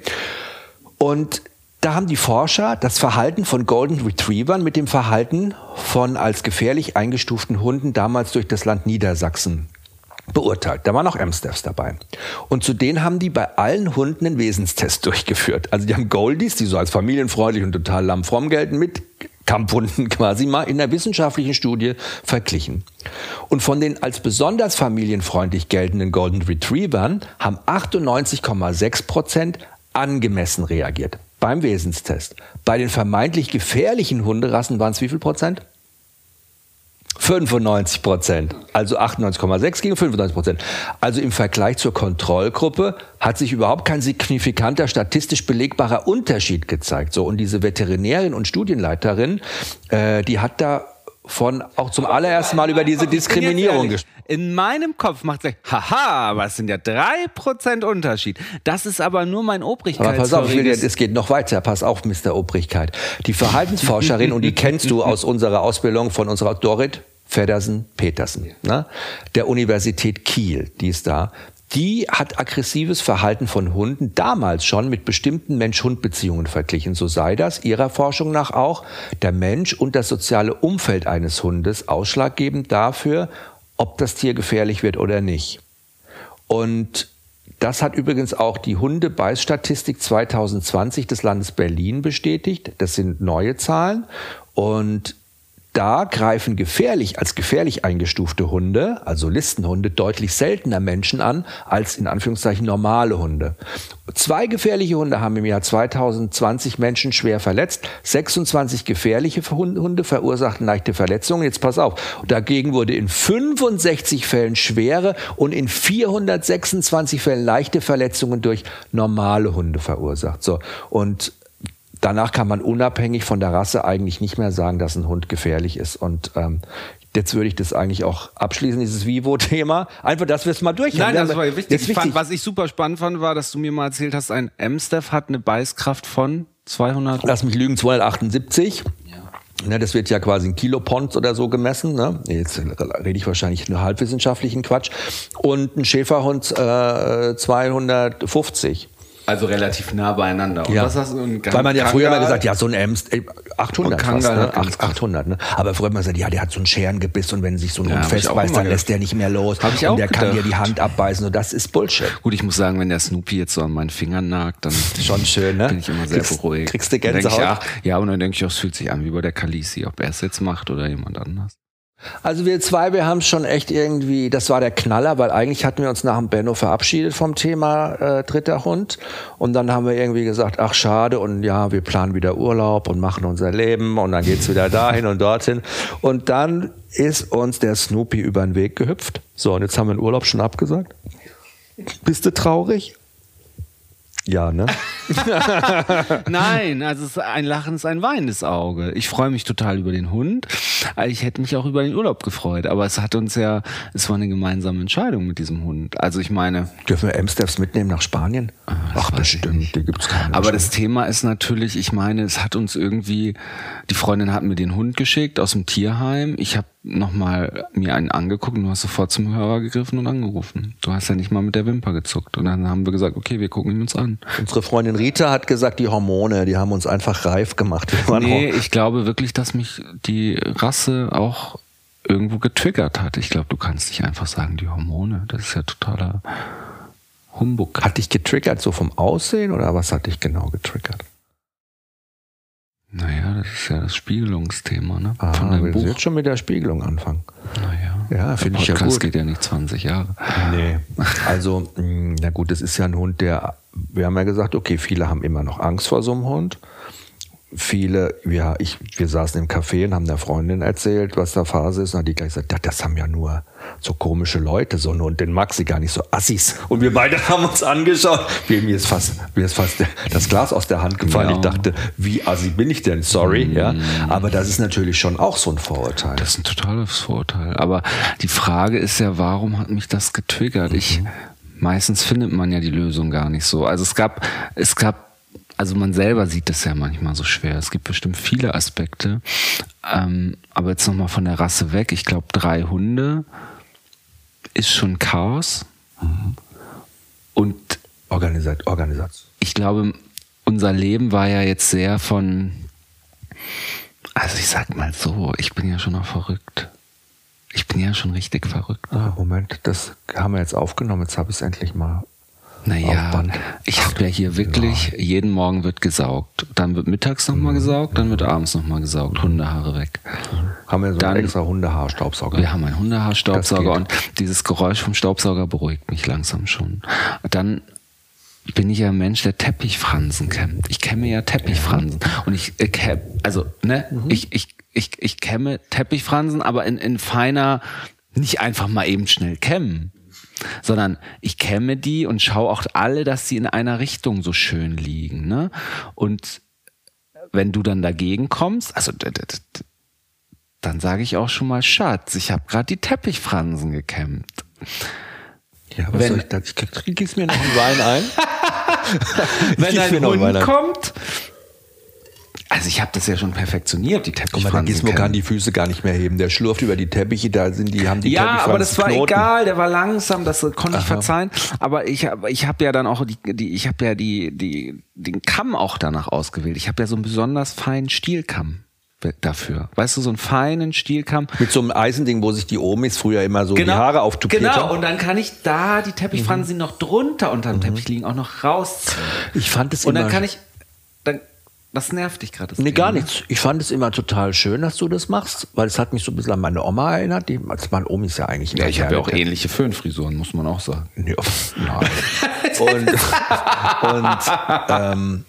Speaker 2: Und da haben die Forscher das Verhalten von Golden Retrievern mit dem Verhalten von als gefährlich eingestuften Hunden damals durch das Land Niedersachsen beurteilt. Da waren auch Amstaffs dabei. Und zu denen haben die bei allen Hunden einen Wesenstest durchgeführt. Also die haben Goldies, die so als familienfreundlich und total lammfromm gelten, mit Kampfhunden quasi mal in der wissenschaftlichen Studie verglichen. Und von den als besonders familienfreundlich geltenden Golden Retrievern haben 98,6 Prozent angemessen reagiert beim Wesenstest. Bei den vermeintlich gefährlichen Hunderassen waren es wie viel Prozent? 95 Prozent. Also 98,6 gegen 95 Prozent. Also im Vergleich zur Kontrollgruppe hat sich überhaupt kein signifikanter statistisch belegbarer Unterschied gezeigt. So und diese Veterinärin und Studienleiterin, äh, die hat da von auch zum allerersten Mal über diese Diskriminierung gesprochen.
Speaker 3: In meinem Kopf macht sich, haha, was sind ja drei Prozent Unterschied. Das ist aber nur mein Obrigkeit.
Speaker 2: Aber pass auf, will, es geht noch weiter. Pass auf, Mr. Obrigkeit. Die Verhaltensforscherin, und die kennst du aus unserer Ausbildung von unserer Dorit Feddersen-Petersen, ne? der Universität Kiel, die ist da. Die hat aggressives Verhalten von Hunden damals schon mit bestimmten Mensch-Hund-Beziehungen verglichen. So sei das ihrer Forschung nach auch der Mensch und das soziale Umfeld eines Hundes ausschlaggebend dafür, ob das Tier gefährlich wird oder nicht. Und das hat übrigens auch die Hundebeißstatistik 2020 des Landes Berlin bestätigt. Das sind neue Zahlen. Und da greifen gefährlich als gefährlich eingestufte Hunde, also Listenhunde, deutlich seltener Menschen an als in Anführungszeichen normale Hunde. Zwei gefährliche Hunde haben im Jahr 2020 Menschen schwer verletzt. 26 gefährliche Hunde verursachten leichte Verletzungen. Jetzt pass auf. Dagegen wurde in 65 Fällen schwere und in 426 Fällen leichte Verletzungen durch normale Hunde verursacht. So. Und danach kann man unabhängig von der Rasse eigentlich nicht mehr sagen, dass ein Hund gefährlich ist. Und ähm, Jetzt würde ich das eigentlich auch abschließen, dieses Vivo-Thema. Einfach, dass wir es mal durch
Speaker 3: Nein, das war wichtig. Ich fand, was ich super spannend fand, war, dass du mir mal erzählt hast, ein M-Staff hat eine Beißkraft von 200.
Speaker 2: Lass mich lügen, 278. Ja. Ne, das wird ja quasi in Kilopond oder so gemessen. Ne? Jetzt rede ich wahrscheinlich nur halbwissenschaftlichen Quatsch. Und ein Schäferhund äh, 250.
Speaker 3: Also relativ nah beieinander.
Speaker 2: Und ja. was hast du, Weil man ja früher immer gesagt, ja, so ein Ems, 800 fast, ne? 800, ne? Aber früher hat man gesagt, ja, der hat so ein Scherengebiss und wenn sich so ein ja, Hund festbeißt, dann lässt der nicht mehr los.
Speaker 3: Hab ich
Speaker 2: auch
Speaker 3: und
Speaker 2: der gedacht. kann dir die Hand abbeißen und das ist Bullshit.
Speaker 3: Gut, ich muss sagen, wenn der Snoopy jetzt so an meinen Fingern nagt, dann
Speaker 2: schon schön, ne?
Speaker 3: bin ich immer sehr kriegst, beruhigt.
Speaker 2: Kriegst du Gänsehaut?
Speaker 3: Ja, ja, und dann denke ich auch, es fühlt sich an wie bei der Kalisi, ob er es jetzt macht oder jemand anders.
Speaker 2: Also wir zwei, wir haben schon echt irgendwie, das war der Knaller, weil eigentlich hatten wir uns nach dem Benno verabschiedet vom Thema äh, dritter Hund und dann haben wir irgendwie gesagt, ach schade und ja, wir planen wieder Urlaub und machen unser Leben und dann geht's wieder dahin und dorthin und dann ist uns der Snoopy über den Weg gehüpft. So und jetzt haben wir den Urlaub schon abgesagt. Bist du traurig? Ja, ne?
Speaker 3: Nein, also ein Lachen ist ein weinendes Auge. Ich freue mich total über den Hund. Ich hätte mich auch über den Urlaub gefreut, aber es hat uns ja, es war eine gemeinsame Entscheidung mit diesem Hund. Also ich meine.
Speaker 2: Dürfen wir Amsterdams mitnehmen nach Spanien?
Speaker 3: Ach, Ach bestimmt, die gibt's keine. Aber das Thema ist natürlich, ich meine, es hat uns irgendwie, die Freundin hat mir den Hund geschickt aus dem Tierheim. Ich habe nochmal mir einen angeguckt und du hast sofort zum Hörer gegriffen und angerufen. Du hast ja nicht mal mit der Wimper gezuckt. Und dann haben wir gesagt, okay, wir gucken ihn uns an.
Speaker 2: Unsere Freundin Rita hat gesagt, die Hormone, die haben uns einfach reif gemacht.
Speaker 3: nee, ich glaube wirklich, dass mich die Rasse auch irgendwo getriggert hat. Ich glaube, du kannst nicht einfach sagen, die Hormone. Das ist ja totaler Humbug.
Speaker 2: Hat dich getriggert so vom Aussehen oder was hat dich genau getriggert?
Speaker 3: Naja, das ist ja das Spiegelungsthema, ne?
Speaker 2: Ah, Von dem Buch. jetzt schon mit der Spiegelung anfangen.
Speaker 3: Naja.
Speaker 2: Ja, finde ich ja gut. Das
Speaker 3: geht ja nicht 20 Jahre.
Speaker 2: Nee. Also, mm, na gut, das ist ja ein Hund, der, wir haben ja gesagt, okay, viele haben immer noch Angst vor so einem Hund viele, ja, ich, wir saßen im Café und haben der Freundin erzählt, was da Phase ist. Und hat die gleich gesagt, ja, das haben ja nur so komische Leute, so und den mag sie gar nicht so Assis. Und wir beide haben uns angeschaut. Mir ist fast, mir ist fast das Glas aus der Hand gefallen. Ja. Ich dachte, wie Assi bin ich denn? Sorry, mhm. ja. Aber das ist natürlich schon auch so ein Vorurteil.
Speaker 3: Das ist ein totales Vorurteil. Aber die Frage ist ja, warum hat mich das getriggert? Mhm. Ich, meistens findet man ja die Lösung gar nicht so. Also es gab, es gab also man selber sieht das ja manchmal so schwer. Es gibt bestimmt viele Aspekte. Ähm, aber jetzt nochmal von der Rasse weg. Ich glaube, drei Hunde ist schon Chaos. Mhm. Und
Speaker 2: Organisat Organisation.
Speaker 3: Ich glaube, unser Leben war ja jetzt sehr von, also ich sag mal so, ich bin ja schon noch verrückt. Ich bin ja schon richtig verrückt.
Speaker 2: Ah, Moment, das haben wir jetzt aufgenommen. Jetzt habe ich es endlich mal
Speaker 3: naja, ich habe ja hier wirklich, ja. jeden Morgen wird gesaugt. Dann wird mittags nochmal mhm. gesaugt, dann wird abends nochmal gesaugt. Hundehaare weg.
Speaker 2: Haben wir so dann, einen extra Hundehaarstaubsauger?
Speaker 3: Wir haben einen Hundehaarstaubsauger und dieses Geräusch vom Staubsauger beruhigt mich langsam schon. Dann bin ich ja ein Mensch, der Teppichfransen kämmt. Ich kämme ja Teppichfransen. Und ich, ich also, ne, mhm. ich, ich, ich, ich kämme Teppichfransen, aber in, in feiner, nicht einfach mal eben schnell kämmen sondern ich kämme die und schaue auch alle, dass sie in einer Richtung so schön liegen. Ne? Und wenn du dann dagegen kommst, also dann sage ich auch schon mal, Schatz, ich habe gerade die Teppichfransen gekämmt.
Speaker 2: Ja, was wenn, soll ich da? Gieß mir noch einen Wein ein.
Speaker 3: wenn ein Hund kommt also ich habe das ja schon perfektioniert, die Teppichfransen.
Speaker 2: Guck mal, der Gizmo kann die Füße gar nicht mehr heben. Der schlurft über die Teppiche, da sind die, haben die
Speaker 3: Ja, aber das war Knoten. egal, der war langsam, das konnte ich Aha. verzeihen. Aber ich habe ich hab ja dann auch die, die ich habe ja die, die, den Kamm auch danach ausgewählt. Ich habe ja so einen besonders feinen Stielkamm dafür. Weißt du, so einen feinen Stielkamm.
Speaker 2: Mit so einem Eisending, wo sich die Omis früher immer so genau, die Haare auftupiert
Speaker 3: Genau, haben. und dann kann ich da die Teppichfransen, mhm. noch drunter unter dem mhm. Teppich liegen, auch noch rausziehen.
Speaker 2: Ich fand es
Speaker 3: Und dann kann ich, Das nervt dich gerade.
Speaker 2: Nee, gar nichts. Ich fand es immer total schön, dass du das machst, weil es hat mich so ein bisschen an meine Oma erinnert. Die, also meine Omi ist ja eigentlich
Speaker 3: Ja, ich habe ja auch ähnliche Föhnfrisuren, muss man auch sagen.
Speaker 2: Nee, nein. und und ähm,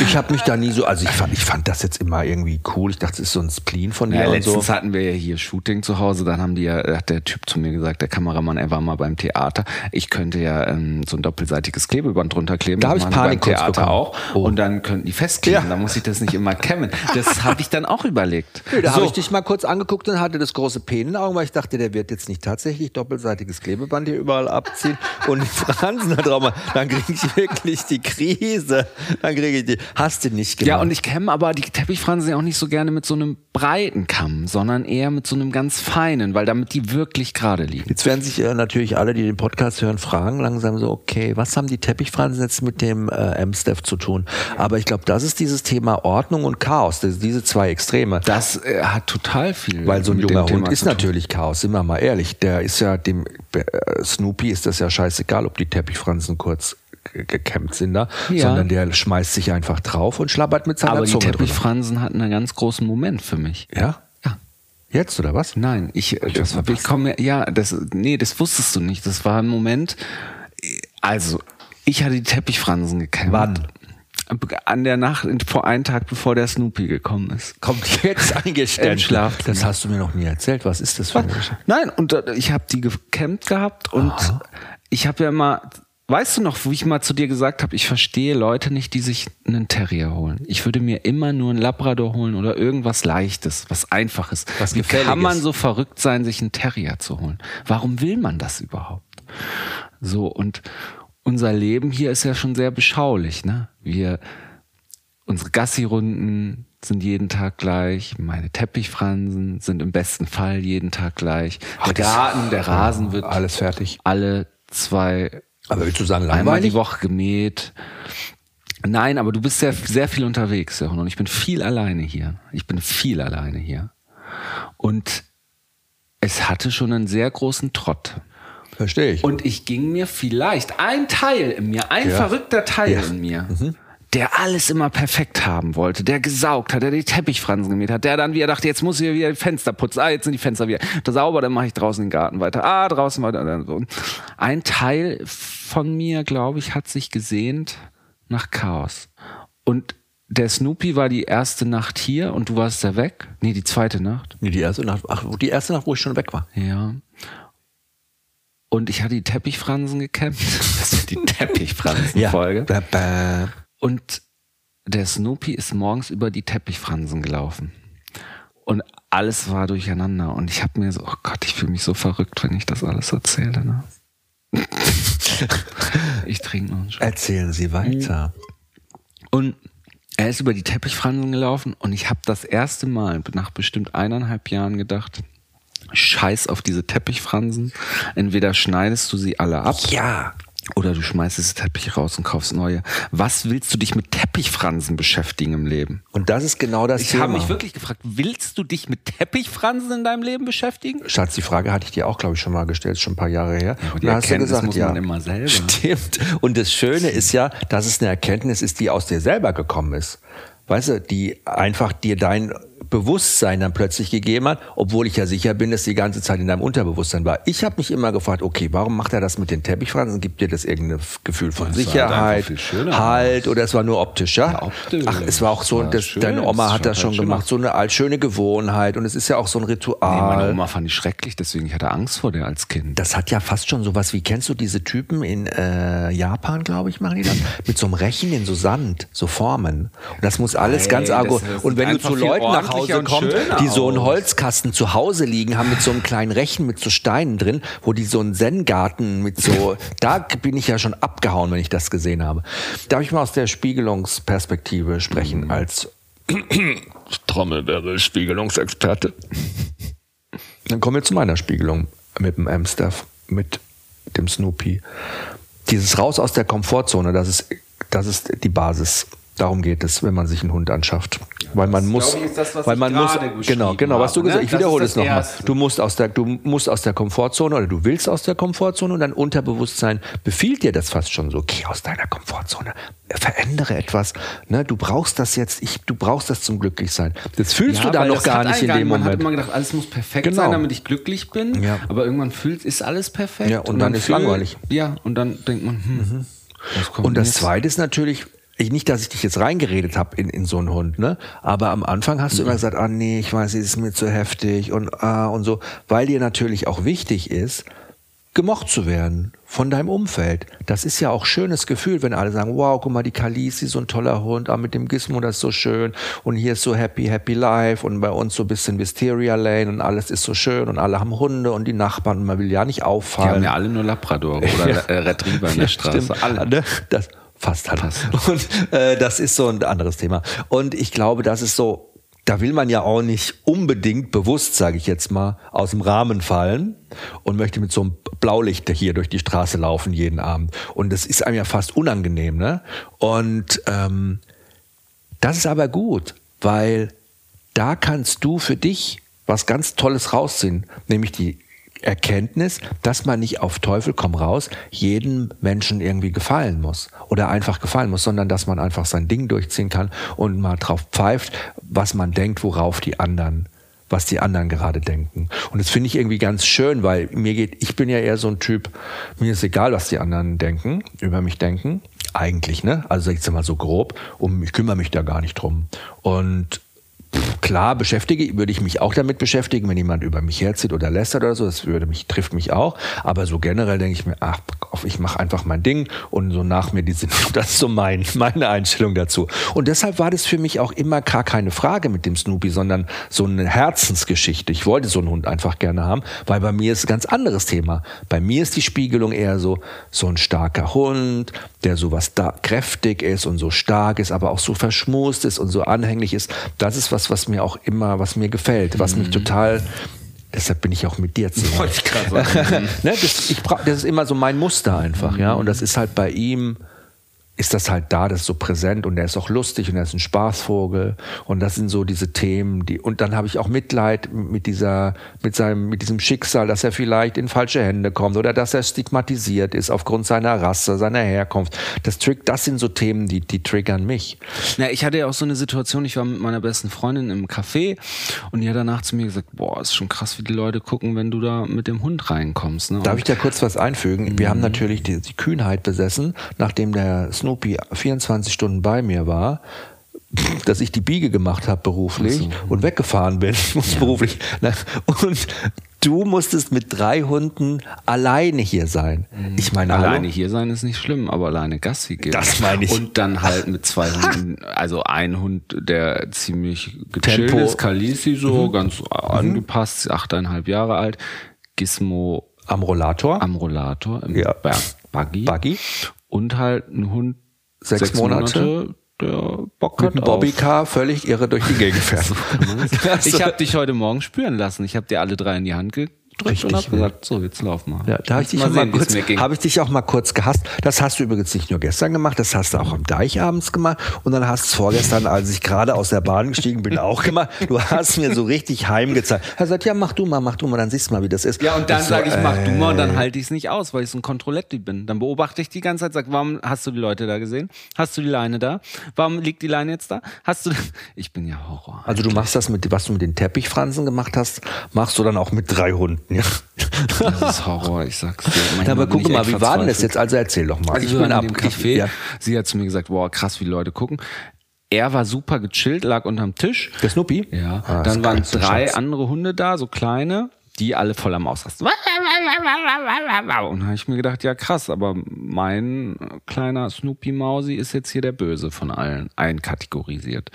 Speaker 2: ich habe mich da nie so, also ich fand, ich fand das jetzt immer irgendwie cool. Ich dachte, das ist so ein Spleen von dir
Speaker 3: Ja,
Speaker 2: und
Speaker 3: letztens
Speaker 2: so.
Speaker 3: hatten wir ja hier Shooting zu Hause, dann haben die ja, hat der Typ zu mir gesagt, der Kameramann, er war mal beim Theater. Ich könnte ja ähm, so ein doppelseitiges Klebeband drunter kleben.
Speaker 2: Da hab
Speaker 3: Das
Speaker 2: ich Panik
Speaker 3: beim Theater
Speaker 2: bekommen.
Speaker 3: auch.
Speaker 2: Oh.
Speaker 3: Und dann könnten die festkleben.
Speaker 2: Ja.
Speaker 3: Da muss ich das nicht immer kämmen. Das habe ich dann auch überlegt.
Speaker 2: Nö, da
Speaker 3: So.
Speaker 2: habe ich dich mal kurz angeguckt und hatte das große P in den Augen, weil ich dachte, der wird jetzt nicht tatsächlich doppelseitiges Klebeband hier überall abziehen und die Fransen da drauf. Dann kriege ich wirklich die Krise. Dann die. Hast du nicht gemacht.
Speaker 3: Ja, und ich kämme aber die Teppichfransen ja auch nicht so gerne mit so einem breiten Kamm, sondern eher mit so einem ganz feinen, weil damit die wirklich gerade liegen.
Speaker 2: Jetzt werden sich äh, natürlich alle, die den Podcast hören, fragen langsam so, okay, was haben die Teppichfransen jetzt mit dem äh, M-Steph zu tun? Aber ich glaube, das ist dieses Thema Ordnung und Chaos, das, diese zwei Extreme.
Speaker 3: Das äh, hat total viel.
Speaker 2: Weil so ein junger
Speaker 3: dem Thema
Speaker 2: Hund ist natürlich Chaos, sind wir mal ehrlich. Der ist ja dem äh, Snoopy ist das ja scheißegal, ob die Teppichfransen kurz gekämmt sind da,
Speaker 3: Ja.
Speaker 2: sondern der schmeißt sich einfach drauf und schlabbert mit seiner
Speaker 3: Aber die
Speaker 2: Zunge drüber.
Speaker 3: Teppichfransen hatten einen ganz großen Moment für mich.
Speaker 2: Ja?
Speaker 3: Ja.
Speaker 2: Jetzt oder was?
Speaker 3: Nein, ich, äh,
Speaker 2: das,
Speaker 3: ich komme, ja, das, nee, das wusstest du nicht. Das war ein Moment. Also, ich hatte die Teppichfransen gekämmt.
Speaker 2: Wann?
Speaker 3: An der Nacht, vor einem Tag, bevor der Snoopy gekommen ist.
Speaker 2: Kommt jetzt eingestellt.
Speaker 3: Schlafzimmer.
Speaker 2: Das hast du mir noch nie erzählt. Was ist das für eine Geschichte?
Speaker 3: Nein, und äh, ich habe die gekämmt gehabt und ich habe ja mal, weißt du noch, wo ich mal zu dir gesagt habe, ich verstehe Leute nicht, die sich einen Terrier holen. Ich würde mir immer nur einen Labrador holen oder irgendwas Leichtes, was Einfaches.
Speaker 2: Was
Speaker 3: Wie kann man so verrückt sein, sich einen Terrier zu holen? Warum will man das überhaupt? So, und unser Leben hier ist ja schon sehr beschaulich, ne? Wir, unsere Gassi-Runden sind jeden Tag gleich, meine Teppichfransen sind im besten Fall jeden Tag gleich. Der
Speaker 2: das-
Speaker 3: Garten, der Rasen wird
Speaker 2: Alles fertig.
Speaker 3: alle zwei,
Speaker 2: Aber willst du sagen
Speaker 3: einmal
Speaker 2: langweilig?
Speaker 3: die Woche gemäht. Nein, aber du bist sehr, sehr viel unterwegs, Jochen, und ich bin viel alleine hier. Ich bin viel alleine hier. Und es hatte schon einen sehr großen Trott.
Speaker 2: Verstehe ich.
Speaker 3: Und ich ging mir vielleicht ein Teil in mir, ein
Speaker 2: Ja.
Speaker 3: verrückter Teil
Speaker 2: Ja. Mhm.
Speaker 3: in mir, der alles immer perfekt haben wollte, der gesaugt hat, der die Teppichfransen gemäht hat, der dann wieder dachte, jetzt muss ich wieder die Fenster putzen, ah, jetzt sind die Fenster wieder da sauber, dann mache ich draußen den Garten weiter, ah, draußen weiter. dann so. Ein Teil von mir, glaube ich, hat sich gesehnt nach Chaos. Und der Snoopy war die erste Nacht hier und du warst da weg. Nee, die zweite Nacht.
Speaker 2: Nee, die erste Nacht, ach, die erste Nacht, wo ich schon weg war.
Speaker 3: Ja. Und ich hatte die Teppichfransen gekämmt. Das ist die Teppichfransen-Folge.
Speaker 2: Bäh.
Speaker 3: Und der Snoopy ist morgens über die Teppichfransen gelaufen. Und alles war durcheinander. Und ich habe mir so, oh Gott, ich fühle mich so verrückt, wenn ich das alles erzähle. Ne? ich trinke noch einen Schluck.
Speaker 2: Erzählen Sie weiter.
Speaker 3: Und er ist über die Teppichfransen gelaufen und ich habe das erste Mal nach bestimmt eineinhalb Jahren gedacht, scheiß auf diese Teppichfransen. Entweder schneidest du sie alle ab
Speaker 2: Ja.
Speaker 3: Oder du schmeißt diese Teppiche raus und kaufst neue. Was willst du dich mit Teppichfransen beschäftigen im Leben?
Speaker 2: Und das ist genau das
Speaker 3: Ich
Speaker 2: Thema.
Speaker 3: habe mich wirklich gefragt, willst du dich mit Teppichfransen in deinem Leben beschäftigen?
Speaker 2: Schatz, die Frage hatte ich dir auch, glaube ich, schon mal gestellt, schon ein paar Jahre her.
Speaker 3: die
Speaker 2: Und da hast du
Speaker 3: Erkenntnis
Speaker 2: gesagt,
Speaker 3: muss
Speaker 2: ja.
Speaker 3: man immer selber.
Speaker 2: Stimmt. Und das Schöne ist ja, dass es eine Erkenntnis ist, die aus dir selber gekommen ist. Weißt du, die einfach dir dein Bewusstsein dann plötzlich gegeben hat, obwohl ich ja sicher bin, dass die ganze Zeit in deinem Unterbewusstsein war. Ich habe mich immer gefragt, okay, warum macht er das mit den Teppichfransen? Gibt dir das irgendein Gefühl von
Speaker 3: Das
Speaker 2: Sicherheit,
Speaker 3: schöner
Speaker 2: Halt oder es war nur optisch, ja?
Speaker 3: Ja, optisch.
Speaker 2: Ach, es war auch so,
Speaker 3: Ja,
Speaker 2: das,
Speaker 3: schön,
Speaker 2: deine Oma hat das schon
Speaker 3: halt schön
Speaker 2: gemacht, so eine alt- schöne Gewohnheit und es ist ja auch so ein
Speaker 3: Nee,
Speaker 2: Ritual.
Speaker 3: meine Oma fand ich schrecklich, deswegen ich hatte Angst vor der als Kind.
Speaker 2: Das hat ja fast schon sowas wie, kennst du diese Typen in äh, Japan, glaube ich, machen die das? Mit so einem Rechen in so Sand, so Formen. Und das muss alles
Speaker 3: Ey,
Speaker 2: ganz
Speaker 3: das
Speaker 2: Und wenn du zu Leuten nach Hause kommst,
Speaker 3: schöner
Speaker 2: die so einen. Holzkasten zu Hause liegen haben mit so einem kleinen Rechen mit so Steinen drin, wo die so einen Zen-Garten mit so, da bin ich ja schon abgehauen, wenn ich das gesehen habe. Darf ich mal aus der Spiegelungsperspektive sprechen,
Speaker 3: Mhm.
Speaker 2: als Trommelwirbel Spiegelungsexperte? Dann kommen wir zu meiner Spiegelung mit dem Amstaff, mit dem Snoopy. Dieses Raus aus der Komfortzone, das ist, das ist die Basis. Darum geht es, wenn man sich einen Hund anschafft. Weil man muss,
Speaker 3: glaube ich, das,
Speaker 2: weil man muss, genau, genau, was du
Speaker 3: habe,
Speaker 2: gesagt,
Speaker 3: ne?
Speaker 2: ich
Speaker 3: Das
Speaker 2: wiederhole es
Speaker 3: das
Speaker 2: nochmal. Du musst aus der, du musst aus der Komfortzone oder du willst aus der Komfortzone und dein Unterbewusstsein befiehlt dir das fast schon so. Geh aus deiner Komfortzone, verändere etwas. Ne, du brauchst das jetzt, ich, du brauchst das zum Glücklichsein. Das fühlst du da noch
Speaker 3: das
Speaker 2: gar
Speaker 3: hat
Speaker 2: nicht in dem
Speaker 3: Man hat
Speaker 2: Moment.
Speaker 3: immer gedacht, alles muss perfekt
Speaker 2: Genau.
Speaker 3: sein, damit ich glücklich bin.
Speaker 2: Ja.
Speaker 3: Aber irgendwann fühlt, ist alles perfekt.
Speaker 2: Ja, und dann ist
Speaker 3: fühlt-
Speaker 2: langweilig.
Speaker 3: Ja, und dann denkt man, hm, was kommt
Speaker 2: Und das? Zweite ist natürlich, ich, nicht, dass ich dich jetzt reingeredet habe in, in so einen Hund, ne? Aber am Anfang hast du immer gesagt, ah nee, ich weiß, es ist mir zu heftig und ah und so, weil dir natürlich auch wichtig ist, gemocht zu werden von deinem Umfeld. Das ist ja auch schönes Gefühl, wenn alle sagen, wow, guck mal, die Kalisi, so ein toller Hund, ah, mit dem Gizmo, das ist so schön und hier ist so happy, happy life und bei uns so ein bisschen Wisteria Lane und alles ist so schön und alle haben Hunde und die Nachbarn und man will ja nicht
Speaker 3: Die
Speaker 2: auffallen.
Speaker 3: haben ja alle nur Labrador oder äh, Retriever in der Straße.
Speaker 2: Stimmt.
Speaker 3: Alle.
Speaker 2: Ne? Das, fast alle. Und äh, das ist so ein anderes Thema. Und ich glaube, das ist so, da will man ja auch nicht unbedingt bewusst, sage ich jetzt mal, aus dem Rahmen fallen und möchte mit so einem Blaulicht hier durch die Straße laufen jeden Abend. Und das ist einem ja fast unangenehm. Ne? Und ähm, das ist aber gut, weil da kannst du für dich was ganz Tolles rausziehen, nämlich die Erkenntnis, dass man nicht auf Teufel komm raus jedem Menschen irgendwie gefallen muss oder einfach gefallen muss, sondern dass man einfach sein Ding durchziehen kann und mal drauf pfeift, was man denkt, worauf die anderen was die anderen gerade denken. Und das finde ich irgendwie ganz schön, weil mir geht, ich bin ja eher so ein Typ, mir ist egal, was die anderen denken, über mich denken. Eigentlich, ne? Also ich sag mal so grob, um ich kümmere mich da gar nicht drum. Und klar beschäftige, würde ich mich auch damit beschäftigen, wenn jemand über mich herzieht oder lästert oder so, das würde mich, trifft mich auch. Aber so generell denke ich mir, ach, ich mache einfach mein Ding und so nach mir die sind, das ist so mein, meine Einstellung dazu. Und deshalb war das für mich auch immer gar keine Frage mit dem Snoopy, sondern so eine Herzensgeschichte. Ich wollte so einen Hund einfach gerne haben, weil bei mir ist ein ganz anderes Thema. Bei mir ist die Spiegelung eher so, so ein starker Hund, der so was da kräftig ist und so stark ist, aber auch so verschmust ist und so anhänglich ist. Das ist was, was mir auch immer, was mir gefällt, was mich total, deshalb bin ich auch mit dir zusammen.
Speaker 3: Wollte ich gerade sagen.
Speaker 2: ne, das, ich das ist immer so mein Muster einfach, ja. Und das ist halt bei ihm, ist das halt da, das ist so präsent und er ist auch lustig und er ist ein Spaßvogel und das sind so diese Themen, die und dann habe ich auch Mitleid mit dieser mit seinem mit diesem Schicksal, dass er vielleicht in falsche Hände kommt oder dass er stigmatisiert ist aufgrund seiner Rasse, seiner Herkunft. Das trick, das sind so Themen, die die triggern mich.
Speaker 3: Ja, ich hatte ja auch so eine Situation, ich war mit meiner besten Freundin im Café und die hat danach zu mir gesagt, boah, ist schon krass, wie die Leute gucken, wenn du da mit dem Hund reinkommst. Ne?
Speaker 2: Darf ich da kurz was einfügen? Wir haben natürlich die, die Kühnheit besessen, nachdem der Snoopy 24 Stunden bei mir war, dass ich die Biege gemacht habe beruflich und weggefahren bin, beruflich. Na, Und du musstest mit drei Hunden alleine hier sein. Ich meine, hallo?
Speaker 3: Alleine hier sein ist nicht schlimm, aber alleine Gassi gehen.
Speaker 2: Das meine ich.
Speaker 3: Und dann halt mit zwei Hunden, also ein Hund, der ziemlich gechillt
Speaker 2: Tempo.
Speaker 3: ist, Kalisi so, ganz angepasst, achteinhalb Jahre alt, Gizmo
Speaker 2: am Rollator,
Speaker 3: am Rollator, im
Speaker 2: Ja.
Speaker 3: Buggy.
Speaker 2: Buggy,
Speaker 3: Und halt ein Hund,
Speaker 2: Sechs Monate.
Speaker 3: der Bock
Speaker 2: mit
Speaker 3: hat auf-
Speaker 2: Bobbycar völlig irre durch die Gegend fährt.
Speaker 3: Ich habe dich heute Morgen spüren lassen. Ich habe dir alle drei in die Hand gedrückt
Speaker 2: Richtig,
Speaker 3: und habe gesagt, so, jetzt lauf mal.
Speaker 2: Ja, da habe ich, dich
Speaker 3: mal
Speaker 2: mal kurz- hab ich dich auch mal kurz gehasst. Das hast du übrigens nicht nur gestern gemacht, das hast du auch am Deich abends gemacht und dann hast du es vorgestern, als ich gerade aus der Bahn gestiegen bin, auch gemacht. Du hast mir so richtig heimgezeigt. Er sagt, ja, mach du mal, mach du mal, dann siehst du mal, wie das ist.
Speaker 3: Ja, und dann
Speaker 2: Ich so,
Speaker 3: sage ich, mach du mal und dann
Speaker 2: äh,
Speaker 3: halte ich es nicht aus, weil ich so ein Kontrolletti bin. Dann beobachte ich die ganze Zeit, sag, warum hast du die Leute da gesehen? Hast du die Leine da? Warum liegt die Leine jetzt da? Hast du, ich bin ja Horror.
Speaker 2: Also du machst das mit, was du mit den Teppichfransen gemacht hast, machst du dann auch mit drei Hunden, ja.
Speaker 3: Das ist Horror, ich sag's dir.
Speaker 2: Aber guck mal, wie war denn das jetzt? Also erzähl doch mal.
Speaker 3: Also
Speaker 2: ich bin ab. Ich, ja.
Speaker 3: Sie hat zu mir gesagt, boah, krass, wie Leute gucken. Er war super gechillt, lag unterm Tisch.
Speaker 2: Der Snoopy?
Speaker 3: Ja.
Speaker 2: Ah,
Speaker 3: dann waren drei
Speaker 2: Schatz.
Speaker 3: andere Hunde da, so kleine, die alle voll am Ausrasten. Und da habe ich mir gedacht, ja krass, aber mein kleiner Snoopy Mausi ist jetzt hier der Böse von allen einkategorisiert.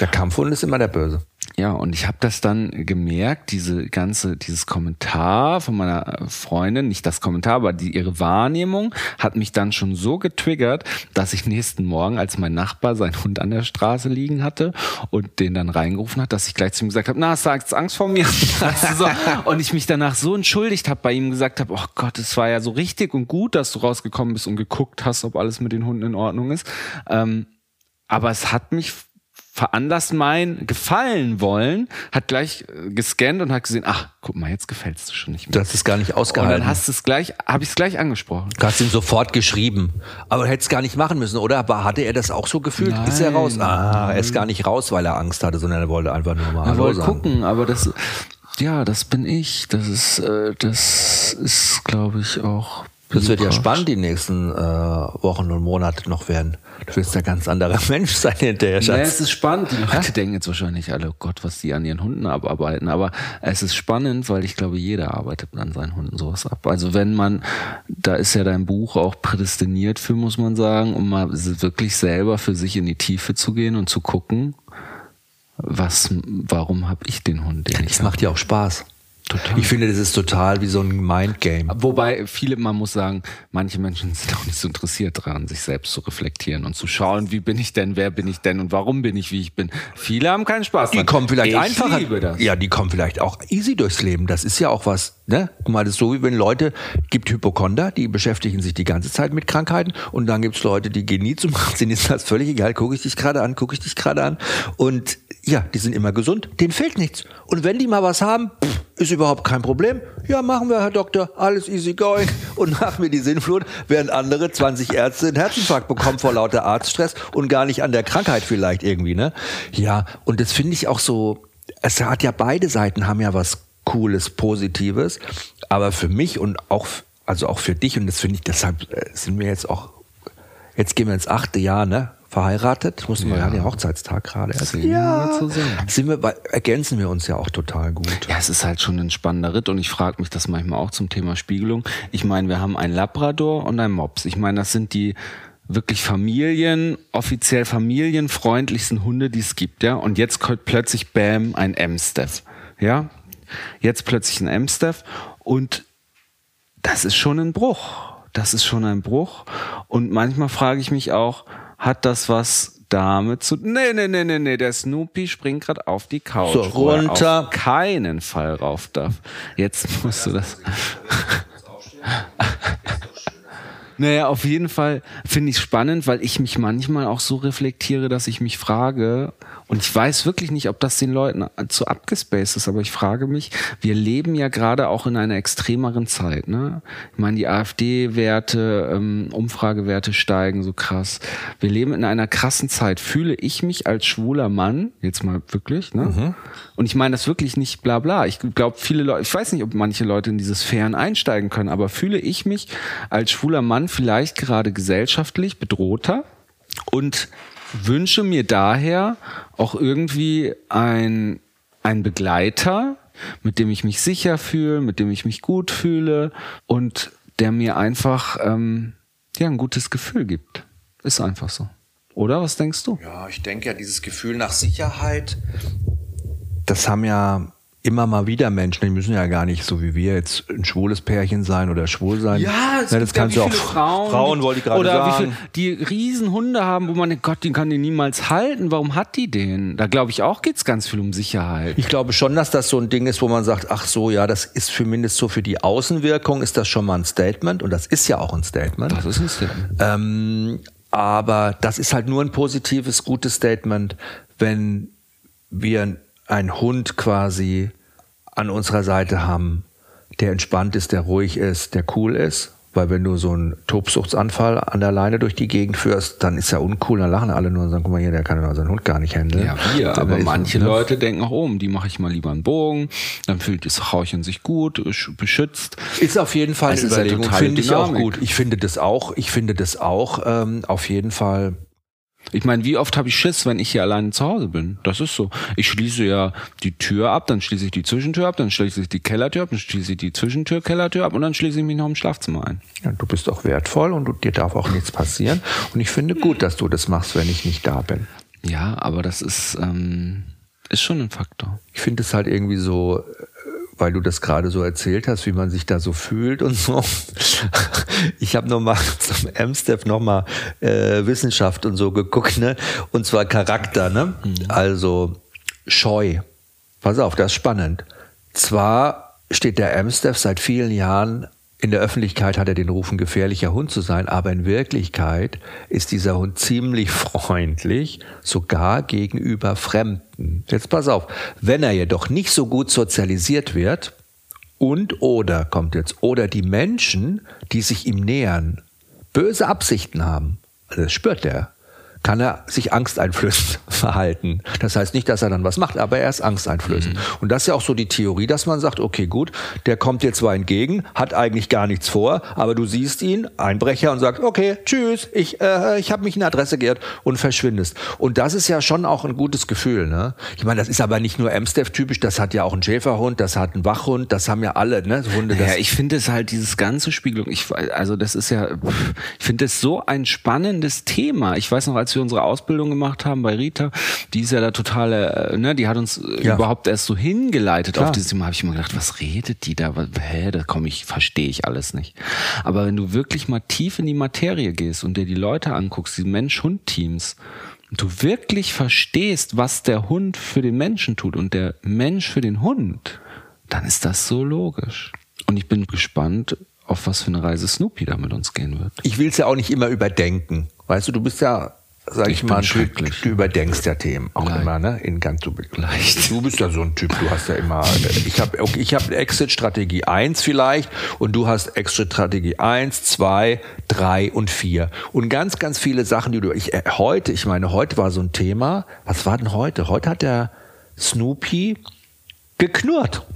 Speaker 2: Der Kampfhund ist immer der Böse.
Speaker 3: Ja, und ich habe das dann gemerkt, diese ganze, dieses Kommentar von meiner Freundin, nicht das Kommentar, aber die, ihre Wahrnehmung hat mich dann schon so getriggert, dass ich nächsten Morgen, als mein Nachbar seinen Hund an der Straße liegen hatte und den dann reingerufen hat, dass ich gleich zu ihm gesagt habe, na, hast du Angst vor mir? So. Und ich mich danach so entschuldigt habe bei ihm gesagt habe, oh Gott, es war ja so richtig und gut, dass du rausgekommen bist und geguckt hast, ob alles mit den Hunden in Ordnung ist. Ähm, aber es hat mich veranlasst, mein Gefallen wollen, hat gleich äh, gescannt und hat gesehen, ach, guck mal, jetzt gefällst du schon nicht mehr.
Speaker 2: Du hast es gar nicht
Speaker 3: und
Speaker 2: ausgehalten.
Speaker 3: dann hast du es gleich, habe ich es gleich angesprochen.
Speaker 2: Du hast ihm sofort geschrieben. Aber du hättest gar nicht machen müssen, oder? Aber hatte er das auch so gefühlt?
Speaker 3: Nein.
Speaker 2: ist er raus? Ah, er ist gar nicht raus, weil er Angst hatte, sondern er wollte einfach nur mal
Speaker 3: Er wollte gucken, aber das, ja, das bin ich. Das ist, äh, das ist, glaube ich, auch.
Speaker 2: Das wird ja spannend die nächsten äh, Wochen und Monate noch werden. Du wirst ein ganz anderer Mensch sein hinterher,
Speaker 3: Ja,
Speaker 2: Schatz.
Speaker 3: es ist spannend. Die Leute denken jetzt wahrscheinlich alle, oh Gott, was die an ihren Hunden abarbeiten. Aber es ist spannend, weil ich glaube, jeder arbeitet an seinen Hunden sowas ab. Also wenn man, da ist ja dein Buch auch prädestiniert für, muss man sagen, um mal wirklich selber für sich in die Tiefe zu gehen und zu gucken, was, warum habe ich den Hund, den ich
Speaker 2: Das macht ja auch Spaß.
Speaker 3: Total.
Speaker 2: Ich finde, das ist total wie so ein Mindgame.
Speaker 3: Wobei viele, man muss sagen, manche Menschen sind auch nicht so interessiert daran, sich selbst zu reflektieren und zu schauen, wie bin ich denn, wer bin ich denn und warum bin ich, wie ich bin. Viele haben keinen Spaß
Speaker 2: Die kommen vielleicht
Speaker 3: ich
Speaker 2: einfacher.
Speaker 3: Liebe das.
Speaker 2: Ja, die kommen vielleicht auch easy durchs Leben. Das ist ja auch was, ne? Guck mal, das ist so wie wenn Leute, gibt Hypochonder, die beschäftigen sich die ganze Zeit mit Krankheiten und dann gibt's Leute, die gehen nie zum Arzt, denen ist das völlig egal, gucke ich dich gerade an, gucke ich dich gerade an und ja, die sind immer gesund, denen fehlt nichts. Und wenn die mal was haben, pff, ist überhaupt kein Problem. Ja, machen wir, Herr Doktor, alles easy going und machen wir die Sinnflut, während andere 20 Ärzte einen Herzinfarkt bekommen vor lauter Arztstress und gar nicht an der Krankheit vielleicht irgendwie, ne? Ja, und das finde ich auch so, es hat ja beide Seiten haben ja was Cooles, Positives, aber für mich und auch, also auch für dich und das finde ich, deshalb äh, sind wir jetzt auch, jetzt gehen wir ins achte Jahr, ne? Verheiratet, ich muss mal, wir
Speaker 3: Ja.
Speaker 2: ja Hochzeitstag gerade erst.
Speaker 3: Zusammen.
Speaker 2: Sind wir, bei- ergänzen wir uns ja auch total gut.
Speaker 3: Ja, es ist halt schon ein spannender Ritt und ich frage mich das manchmal auch zum Thema Spiegelung. Ich meine, wir haben einen Labrador und einen Mops. Ich meine, das sind die wirklich Familien, offiziell familienfreundlichsten Hunde, die es gibt, ja. Und jetzt kommt plötzlich Bam ein M-Staff, ja. Jetzt plötzlich ein M-Staff und das ist schon ein Bruch. Das ist schon ein Bruch. Und manchmal frage ich mich auch, hat das was damit zu. Nee, nee, nee, nee, nee. Der Snoopy springt gerade auf die Couch.
Speaker 2: So,
Speaker 3: wo er
Speaker 2: runter.
Speaker 3: Auf keinen Fall rauf darf. Jetzt musst du das. Naja, auf jeden Fall finde ich es spannend, weil ich mich manchmal auch so reflektiere, dass ich mich frage, und ich weiß wirklich nicht, ob das den Leuten zu abgespaced ist, aber ich frage mich, wir leben ja gerade auch in einer extremeren Zeit. Ne? Ich meine, die AfD-Werte, ähm, Umfragewerte steigen so krass. Wir leben in einer krassen Zeit. Fühle ich mich als schwuler Mann, jetzt mal wirklich, ne? Und ich meine das wirklich nicht bla bla. Ich glaube, viele Leute, ich weiß nicht, ob manche Leute in diese Sphären einsteigen können, aber fühle ich mich als schwuler Mann vielleicht gerade gesellschaftlich bedrohter und wünsche mir daher auch irgendwie ein, ein Begleiter, mit dem ich mich sicher fühle, mit dem ich mich gut fühle und der mir einfach ähm, ja, ein gutes Gefühl gibt. Ist einfach so. Oder was denkst du?
Speaker 2: Ja, ich denke ja, dieses Gefühl nach Sicherheit, das haben ja immer mal wieder Menschen, die müssen ja gar nicht so wie wir jetzt ein schwules Pärchen sein oder schwul sein.
Speaker 3: Ja, es
Speaker 2: Ne,
Speaker 3: gibt ja wie viele Frauen,
Speaker 2: Frauen wollte ich gerade
Speaker 3: oder
Speaker 2: sagen.
Speaker 3: wie viele, die riesen Hunde haben, wo man denkt, Gott, den kann die niemals halten. Warum hat die den? Da glaube ich auch geht's ganz viel um Sicherheit.
Speaker 2: Ich glaube schon, dass das so ein Ding ist, wo man sagt, ach so, ja, das ist zumindest so für die Außenwirkung ist das schon mal ein Statement und das ist ja auch ein Statement.
Speaker 3: Das ist ein Statement.
Speaker 2: Ähm, aber das ist halt nur ein positives, gutes Statement, wenn wir einen Hund quasi an unserer Seite haben, der entspannt ist, der ruhig ist, der cool ist. Weil wenn du so einen Tobsuchtsanfall an der Leine durch die Gegend führst, dann ist ja uncool, dann lachen alle nur und sagen, guck mal hier, der kann ja seinen Hund gar nicht handeln.
Speaker 3: Ja, wir,
Speaker 2: Dann
Speaker 3: aber manche
Speaker 2: ne?
Speaker 3: Leute denken auch, oh, um die mache ich mal lieber einen Bogen, dann fühlt das Rauchen sich gut, sch- beschützt.
Speaker 2: Ist auf jeden Fall eine Überlegung, finde ich auch gut. Ich finde das auch, ich finde das auch ähm, auf jeden Fall.
Speaker 3: Ich meine, wie oft habe ich Schiss, wenn ich hier alleine zu Hause bin? Das ist so. Ich schließe ja die Tür ab, dann schließe ich die Zwischentür ab, dann schließe ich die Kellertür ab, dann schließe ich die Zwischentür, Kellertür ab und dann schließe ich mich noch im Schlafzimmer ein.
Speaker 2: Ja, du bist auch wertvoll und du, dir darf auch nichts passieren. Und ich finde gut, dass du das machst, wenn ich nicht da bin.
Speaker 3: Ja, aber das ist, ähm, ist schon ein Faktor.
Speaker 2: Ich finde es halt irgendwie so, äh, weil du das gerade so erzählt hast, wie man sich da so fühlt und so. Ich habe nochmal zum M-Step nochmal äh, Wissenschaft und so geguckt, ne? Und zwar Charakter, ne? Also scheu. Pass auf, das ist spannend. Zwar steht der M-Step seit vielen Jahren in der Öffentlichkeit hat er den Ruf, ein gefährlicher Hund zu sein, aber in Wirklichkeit ist dieser Hund ziemlich freundlich, sogar gegenüber Fremden. Jetzt pass auf, wenn er jedoch nicht so gut sozialisiert wird und oder, kommt jetzt, oder die Menschen, die sich ihm nähern, böse Absichten haben, das spürt er, kann er sich angsteinflößend verhalten. Das heißt nicht, dass er dann was macht, aber er ist angsteinflößend. Mhm. Und das ist ja auch so die Theorie, dass man sagt, okay, gut, der kommt dir zwar entgegen, hat eigentlich gar nichts vor, aber du siehst ihn, Einbrecher, und sagst, okay, tschüss, ich, äh, ich habe mich in Adresse geirrt und verschwindest. Und das ist ja schon auch ein gutes Gefühl. Ne? Ich meine, das ist aber nicht nur Amstaff-typisch, das hat ja auch ein Schäferhund, das hat ein Wachhund, das haben ja alle ne?
Speaker 3: Hunde. Ja, ich finde es halt dieses ganze Spiegelung, ich, also das ist ja, ich finde es so ein spannendes Thema. Ich weiß noch, als wir wir unsere Ausbildung gemacht haben bei Rita, die ist ja da totale, äh, ne, die hat uns äh, ja. überhaupt erst so hingeleitet Klar. auf dieses Thema. Habe ich immer gedacht, was redet die da? Hä, da komme ich, verstehe ich alles nicht. Aber wenn du wirklich mal tief in die Materie gehst und dir die Leute anguckst, die Mensch-Hund-Teams, du wirklich verstehst, was der Hund für den Menschen tut und der Mensch für den Hund, dann ist das so logisch. Und ich bin gespannt, auf was für eine Reise Snoopy da mit uns gehen wird.
Speaker 2: Ich will es ja auch nicht immer überdenken. Weißt du, du bist ja sag ich, ich mal, du, du, überdenkst ja Themen auch Leicht. immer, ne? In ganz du, Leicht. du bist ja so ein Typ, du hast ja immer, ich habe ich hab Exit-Strategie 1 vielleicht und du hast Exit-Strategie 1, 2, 3 und 4. Und ganz, ganz viele Sachen, die du, ich, äh, heute, ich meine, heute war so ein Thema, was war denn heute? Heute hat der Snoopy geknurrt.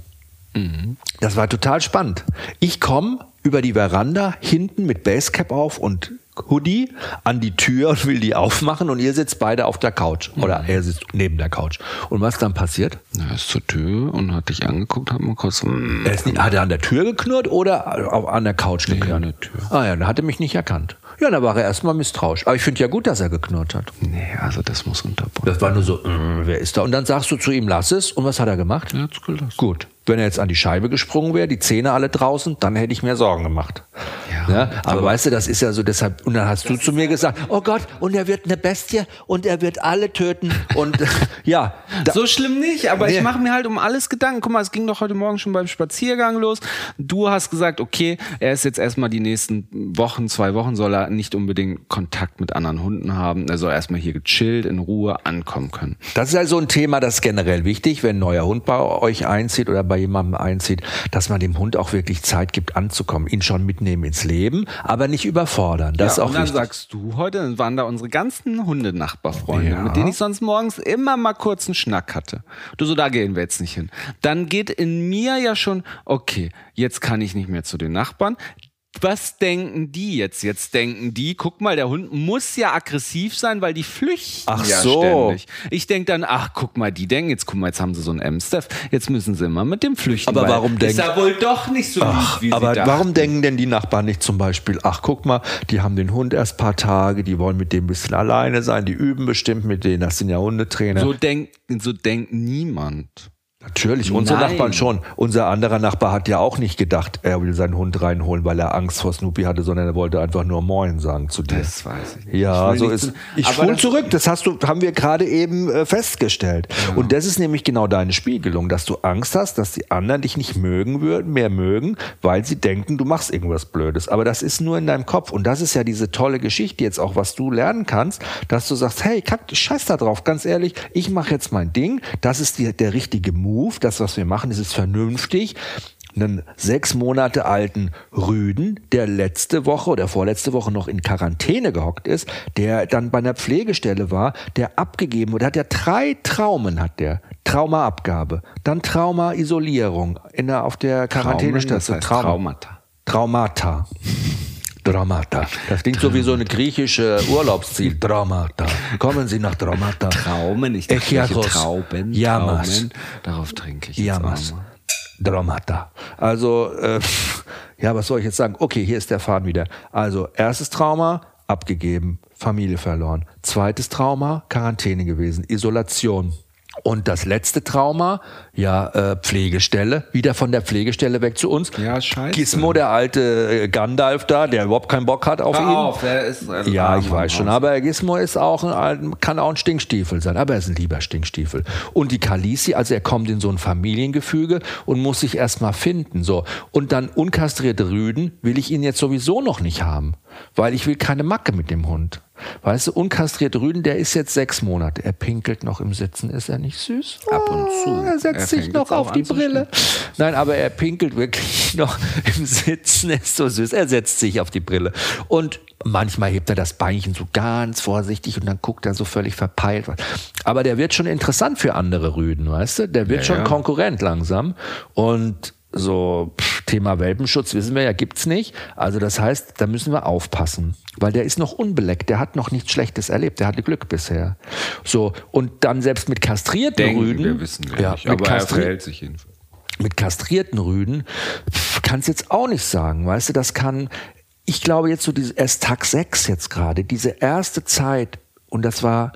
Speaker 2: Mhm. Das war total spannend. Ich komme über die Veranda hinten mit Basecap auf und Hoodie an die Tür und will die aufmachen und ihr sitzt beide auf der Couch. Oder mhm. er sitzt neben der Couch. Und was dann passiert?
Speaker 3: Er ist zur Tür und hat dich angeguckt, hat mal kurz.
Speaker 2: Mm, er ist nicht, hat er an der Tür geknurrt oder an der Couch geknurrt? Nee, an der Tür. Ah ja, dann hat er mich nicht erkannt. Ja, da war er erstmal misstrauisch. Aber ich finde ja gut, dass er geknurrt hat.
Speaker 3: Nee, also das muss unterbrochen.
Speaker 2: Das war nur so, mm, wer ist da? Und dann sagst du zu ihm, lass es. Und was hat er gemacht?
Speaker 3: Er hat's gelassen.
Speaker 2: Gut. Wenn er jetzt an die Scheibe gesprungen wäre, die Zähne alle draußen, dann hätte ich mir Sorgen gemacht. Ja, ja, aber, aber weißt du, das ist ja so deshalb, und dann hast du zu mir gesagt, oh Gott, und er wird eine Bestie und er wird alle töten und ja.
Speaker 3: so schlimm nicht, aber nee. ich mache mir halt um alles Gedanken. Guck mal, es ging doch heute Morgen schon beim Spaziergang los. Du hast gesagt, okay, er ist jetzt erstmal die nächsten Wochen, zwei Wochen soll er nicht unbedingt Kontakt mit anderen Hunden haben. Er soll erstmal hier gechillt, in Ruhe ankommen können.
Speaker 2: Das ist also ein Thema, das ist generell wichtig, wenn ein neuer Hund bei euch einzieht oder bei bei jemandem einzieht, dass man dem Hund auch wirklich Zeit gibt, anzukommen, ihn schon mitnehmen ins Leben, aber nicht überfordern. Das ja, ist auch und
Speaker 3: dann
Speaker 2: wichtig.
Speaker 3: sagst du heute, dann waren da unsere ganzen Hundenachbarfreunde, ja. mit denen ich sonst morgens immer mal kurz einen Schnack hatte. Du so, da gehen wir jetzt nicht hin. Dann geht in mir ja schon, okay, jetzt kann ich nicht mehr zu den Nachbarn was denken die jetzt? Jetzt denken die, guck mal, der Hund muss ja aggressiv sein, weil die flüchten ach ja so. ständig. Ich denke dann, ach, guck mal, die denken, jetzt guck mal, jetzt haben sie so einen M-Staff, jetzt müssen sie immer mit dem flüchten.
Speaker 2: Aber warum denken?
Speaker 3: Ist ja wohl doch nicht so ach,
Speaker 2: lieb, wie Aber warum denken denn die Nachbarn nicht zum Beispiel, ach, guck mal, die haben den Hund erst paar Tage, die wollen mit dem ein bisschen alleine sein, die üben bestimmt mit denen, das sind ja Hundetrainer.
Speaker 3: So denkt, so denkt niemand.
Speaker 2: Natürlich, unsere Nein. Nachbarn schon. Unser anderer Nachbar hat ja auch nicht gedacht, er will seinen Hund reinholen, weil er Angst vor Snoopy hatte, sondern er wollte einfach nur Moin sagen zu dir.
Speaker 3: Das weiß ich nicht.
Speaker 2: Ja, ich so ist. Ich spule zurück. Das hast du, haben wir gerade eben äh, festgestellt. Ja. Und das ist nämlich genau deine Spiegelung, dass du Angst hast, dass die anderen dich nicht mögen würden, mehr mögen, weil sie denken, du machst irgendwas Blödes. Aber das ist nur in deinem Kopf. Und das ist ja diese tolle Geschichte jetzt auch, was du lernen kannst, dass du sagst, hey, kack, scheiß da drauf, ganz ehrlich, ich mache jetzt mein Ding. Das ist die, der richtige Move Move, das, was wir machen, ist es vernünftig einen sechs Monate alten Rüden, der letzte Woche oder vorletzte Woche noch in Quarantäne gehockt ist, der dann bei einer Pflegestelle war, der abgegeben wurde, hat ja drei Traumen hat der. Traumaabgabe, dann Traumaisolierung in der, auf der Quarantänestation.
Speaker 3: Das heißt Traumata.
Speaker 2: Traumata. Dramata. Das klingt so wie so eine griechische Urlaubsziel. Dramata. Kommen Sie nach Dramata.
Speaker 3: Traumen, ich dachte, Trauben.
Speaker 2: Yamas.
Speaker 3: Traumen. Darauf trinke ich
Speaker 2: Yamas. Dramata. Also, äh, ja, was soll ich jetzt sagen? Okay, hier ist der Faden wieder. Also, erstes Trauma, abgegeben, Familie verloren. Zweites Trauma, Quarantäne gewesen, Isolation. Und das letzte Trauma, ja, äh, Pflegestelle, wieder von der Pflegestelle weg zu uns.
Speaker 3: Ja, scheiße.
Speaker 2: Gizmo, der alte äh, Gandalf da, der überhaupt keinen Bock hat auf
Speaker 3: Hör
Speaker 2: ihn.
Speaker 3: auf, der ist ein
Speaker 2: ja, ich weiß schon, aber Gizmo ist auch ein, kann auch ein Stinkstiefel sein, aber er ist ein lieber Stinkstiefel. Und die Kalisi, also er kommt in so ein Familiengefüge und muss sich erstmal finden, so. Und dann unkastrierte Rüden will ich ihn jetzt sowieso noch nicht haben, weil ich will keine Macke mit dem Hund. Weißt du, unkastrierte Rüden, der ist jetzt sechs Monate. Er pinkelt noch im Sitzen. Ist er nicht süß?
Speaker 3: Ab und zu.
Speaker 2: Oh, Er setzt
Speaker 3: Er
Speaker 2: sich noch auf die
Speaker 3: zu
Speaker 2: Brille. Nein, aber er pinkelt wirklich noch im Sitzen. Er ist so süß. Er setzt sich auf die Brille. Und manchmal hebt er das Beinchen so ganz vorsichtig und dann guckt er so völlig verpeilt. Aber der wird schon interessant für andere Rüden, weißt du? Der wird
Speaker 3: Ja,
Speaker 2: schon
Speaker 3: ja.
Speaker 2: Konkurrent langsam. Und so pff, Thema Welpenschutz wissen wir ja, gibt's nicht. Also das heißt, da müssen wir aufpassen, weil der ist noch unbeleckt, der hat noch nichts Schlechtes erlebt, der hatte Glück bisher. So und dann selbst mit kastrierten
Speaker 3: Denken
Speaker 2: Rüden,
Speaker 3: wir, wissen wir
Speaker 2: ja,
Speaker 3: nicht. Aber er verhält sich jedenfalls.
Speaker 2: mit kastrierten Rüden kannst jetzt auch nicht sagen, weißt du, das kann. Ich glaube jetzt so erst Tag 6 jetzt gerade, diese erste Zeit und das war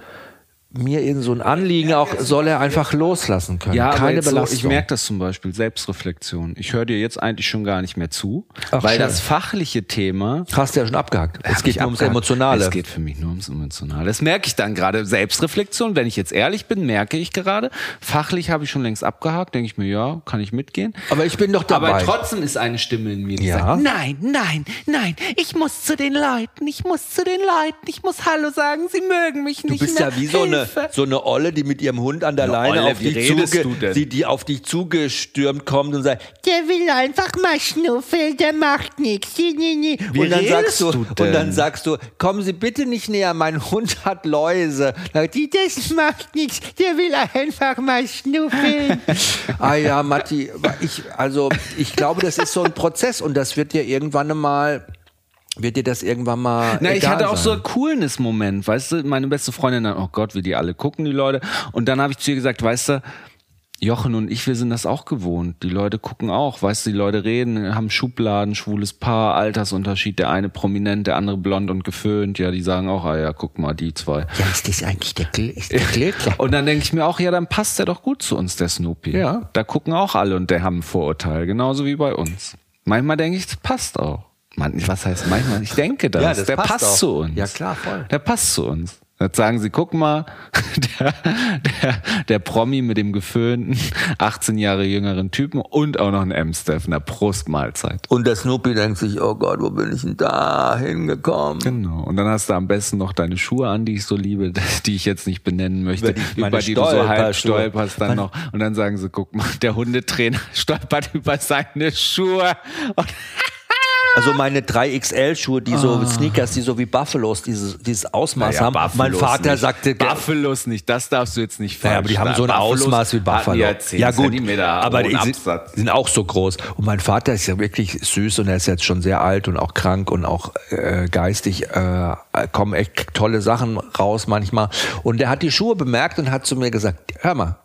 Speaker 2: mir eben so ein Anliegen auch, soll er einfach loslassen können.
Speaker 3: Ja,
Speaker 2: Keine
Speaker 3: jetzt so,
Speaker 2: Belastung.
Speaker 3: ich merke das zum Beispiel, Selbstreflexion. Ich höre dir jetzt eigentlich schon gar nicht mehr zu,
Speaker 2: Ach,
Speaker 3: weil
Speaker 2: schön.
Speaker 3: das fachliche Thema
Speaker 2: Hast du ja schon abgehakt. Es geht nur ums. Emotionale.
Speaker 3: Es geht für mich nur ums Emotionale. Das merke ich dann gerade. Selbstreflexion, wenn ich jetzt ehrlich bin, merke ich gerade. Fachlich habe ich schon längst abgehakt, denke ich mir, ja, kann ich mitgehen.
Speaker 2: Aber ich bin doch dabei.
Speaker 3: Aber trotzdem ist eine Stimme in mir, die
Speaker 2: Ja.
Speaker 3: sagt, nein, nein, nein, ich muss zu den Leuten, ich muss zu den Leuten, ich muss Hallo sagen, sie mögen mich
Speaker 2: Du
Speaker 3: nicht
Speaker 2: bist
Speaker 3: mehr.
Speaker 2: ja wie so eine. So eine Olle, die mit ihrem Hund an der
Speaker 3: Eine
Speaker 2: Leine
Speaker 3: Olle,
Speaker 2: auf dich, zuge, die, die auf dich zugestürmt kommt und sagt,
Speaker 4: Der will einfach mal schnuffeln, der macht nichts.
Speaker 2: Und dann sagst du,
Speaker 3: du
Speaker 2: und dann sagst du, kommen Sie bitte nicht näher, mein Hund hat Läuse. Sagt die,
Speaker 4: Das macht nichts, der will einfach mal schnuffeln.
Speaker 2: ah ja, Matti, ich, also ich glaube, das ist so ein Prozess und das wird dir irgendwann mal, wird dir das irgendwann mal.
Speaker 3: Na, ich hatte auch so
Speaker 2: sein.
Speaker 3: einen Coolness-Moment, weißt du, meine beste Freundin dann, oh Gott, wie die alle gucken, die Leute. Und dann habe ich zu ihr gesagt, weißt du, Jochen und ich, wir sind das auch gewohnt. Die Leute gucken auch, weißt du, die Leute reden, haben Schubladen, schwules Paar, Altersunterschied, der eine prominent, der andere blond und geföhnt. Ja, die sagen auch, ah ja, guck mal, die zwei.
Speaker 4: Ja, ist das eigentlich der, Gl ist der Glöckler?
Speaker 3: Und dann denke ich mir auch, ja, dann passt der doch gut zu uns, der Snoopy.
Speaker 2: Ja.
Speaker 3: Da gucken auch alle und der haben ein Vorurteil, genauso wie bei uns. Manchmal denke ich, das passt auch. Man, was heißt manchmal? Ich denke das.
Speaker 2: Ja, das
Speaker 3: der
Speaker 2: passt
Speaker 3: passt, zu uns.
Speaker 2: Ja, klar, voll.
Speaker 3: Der passt zu uns. Jetzt sagen sie, guck mal, der, der, der Promi mit dem geföhnten, 18 Jahre jüngeren Typen und auch noch ein M-Steph, einer Prostmahlzeit.
Speaker 2: Und der Snoopy denkt sich, oh Gott, wo bin ich denn da hingekommen?
Speaker 3: Genau. Und dann hast du am besten noch deine Schuhe an, die ich so liebe, die ich jetzt nicht benennen möchte,
Speaker 2: Über
Speaker 3: über die du so halb stolperst dann noch. Und dann sagen sie, guck mal, der Hundetrainer stolpert über seine Schuhe. Und
Speaker 2: Also meine 3XL-Schuhe, die so Sneakers, die so wie Buffalos dieses, dieses Ausmaß
Speaker 3: Naja,
Speaker 2: haben. Mein
Speaker 3: Buffalos
Speaker 2: Vater
Speaker 3: nicht.
Speaker 2: sagte,
Speaker 3: Buffalos nicht, das darfst du jetzt nicht falsch
Speaker 2: Ja, aber die haben so ein
Speaker 3: Buffalos
Speaker 2: Ausmaß wie Buffalo.
Speaker 3: Ja, 10
Speaker 2: ja gut, aber die sind, sind auch so groß. Und mein Vater ist ja wirklich süß und er ist jetzt schon sehr alt und auch krank und auch äh, geistig äh, kommen echt tolle Sachen raus manchmal. Und er hat die Schuhe bemerkt und hat zu mir gesagt, hör mal,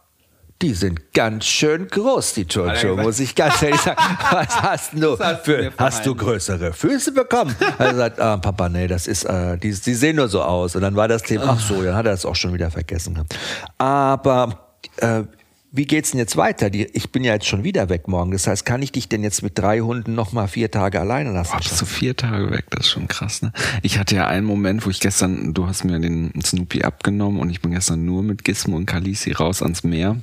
Speaker 2: die sind ganz schön groß, die Turnschuhe, muss ich ganz ehrlich sagen. Was hast du?
Speaker 3: hast
Speaker 2: für, hast du größere Füße bekommen? Er hat gesagt, ah, Papa, nee, das ist, äh, die, die sehen nur so aus. Und dann war das Thema, ach so, dann hat er das auch schon wieder vergessen. Aber äh, wie geht's denn jetzt weiter? Die, ich bin ja jetzt schon wieder weg morgen. Das heißt, kann ich dich denn jetzt mit drei Hunden noch mal vier Tage alleine lassen?
Speaker 3: Boah, bist du vier Tage weg, das ist schon krass, ne? Ich hatte ja einen Moment, wo ich gestern, du hast mir den Snoopy abgenommen und ich bin gestern nur mit Gizmo und Kalisi raus ans Meer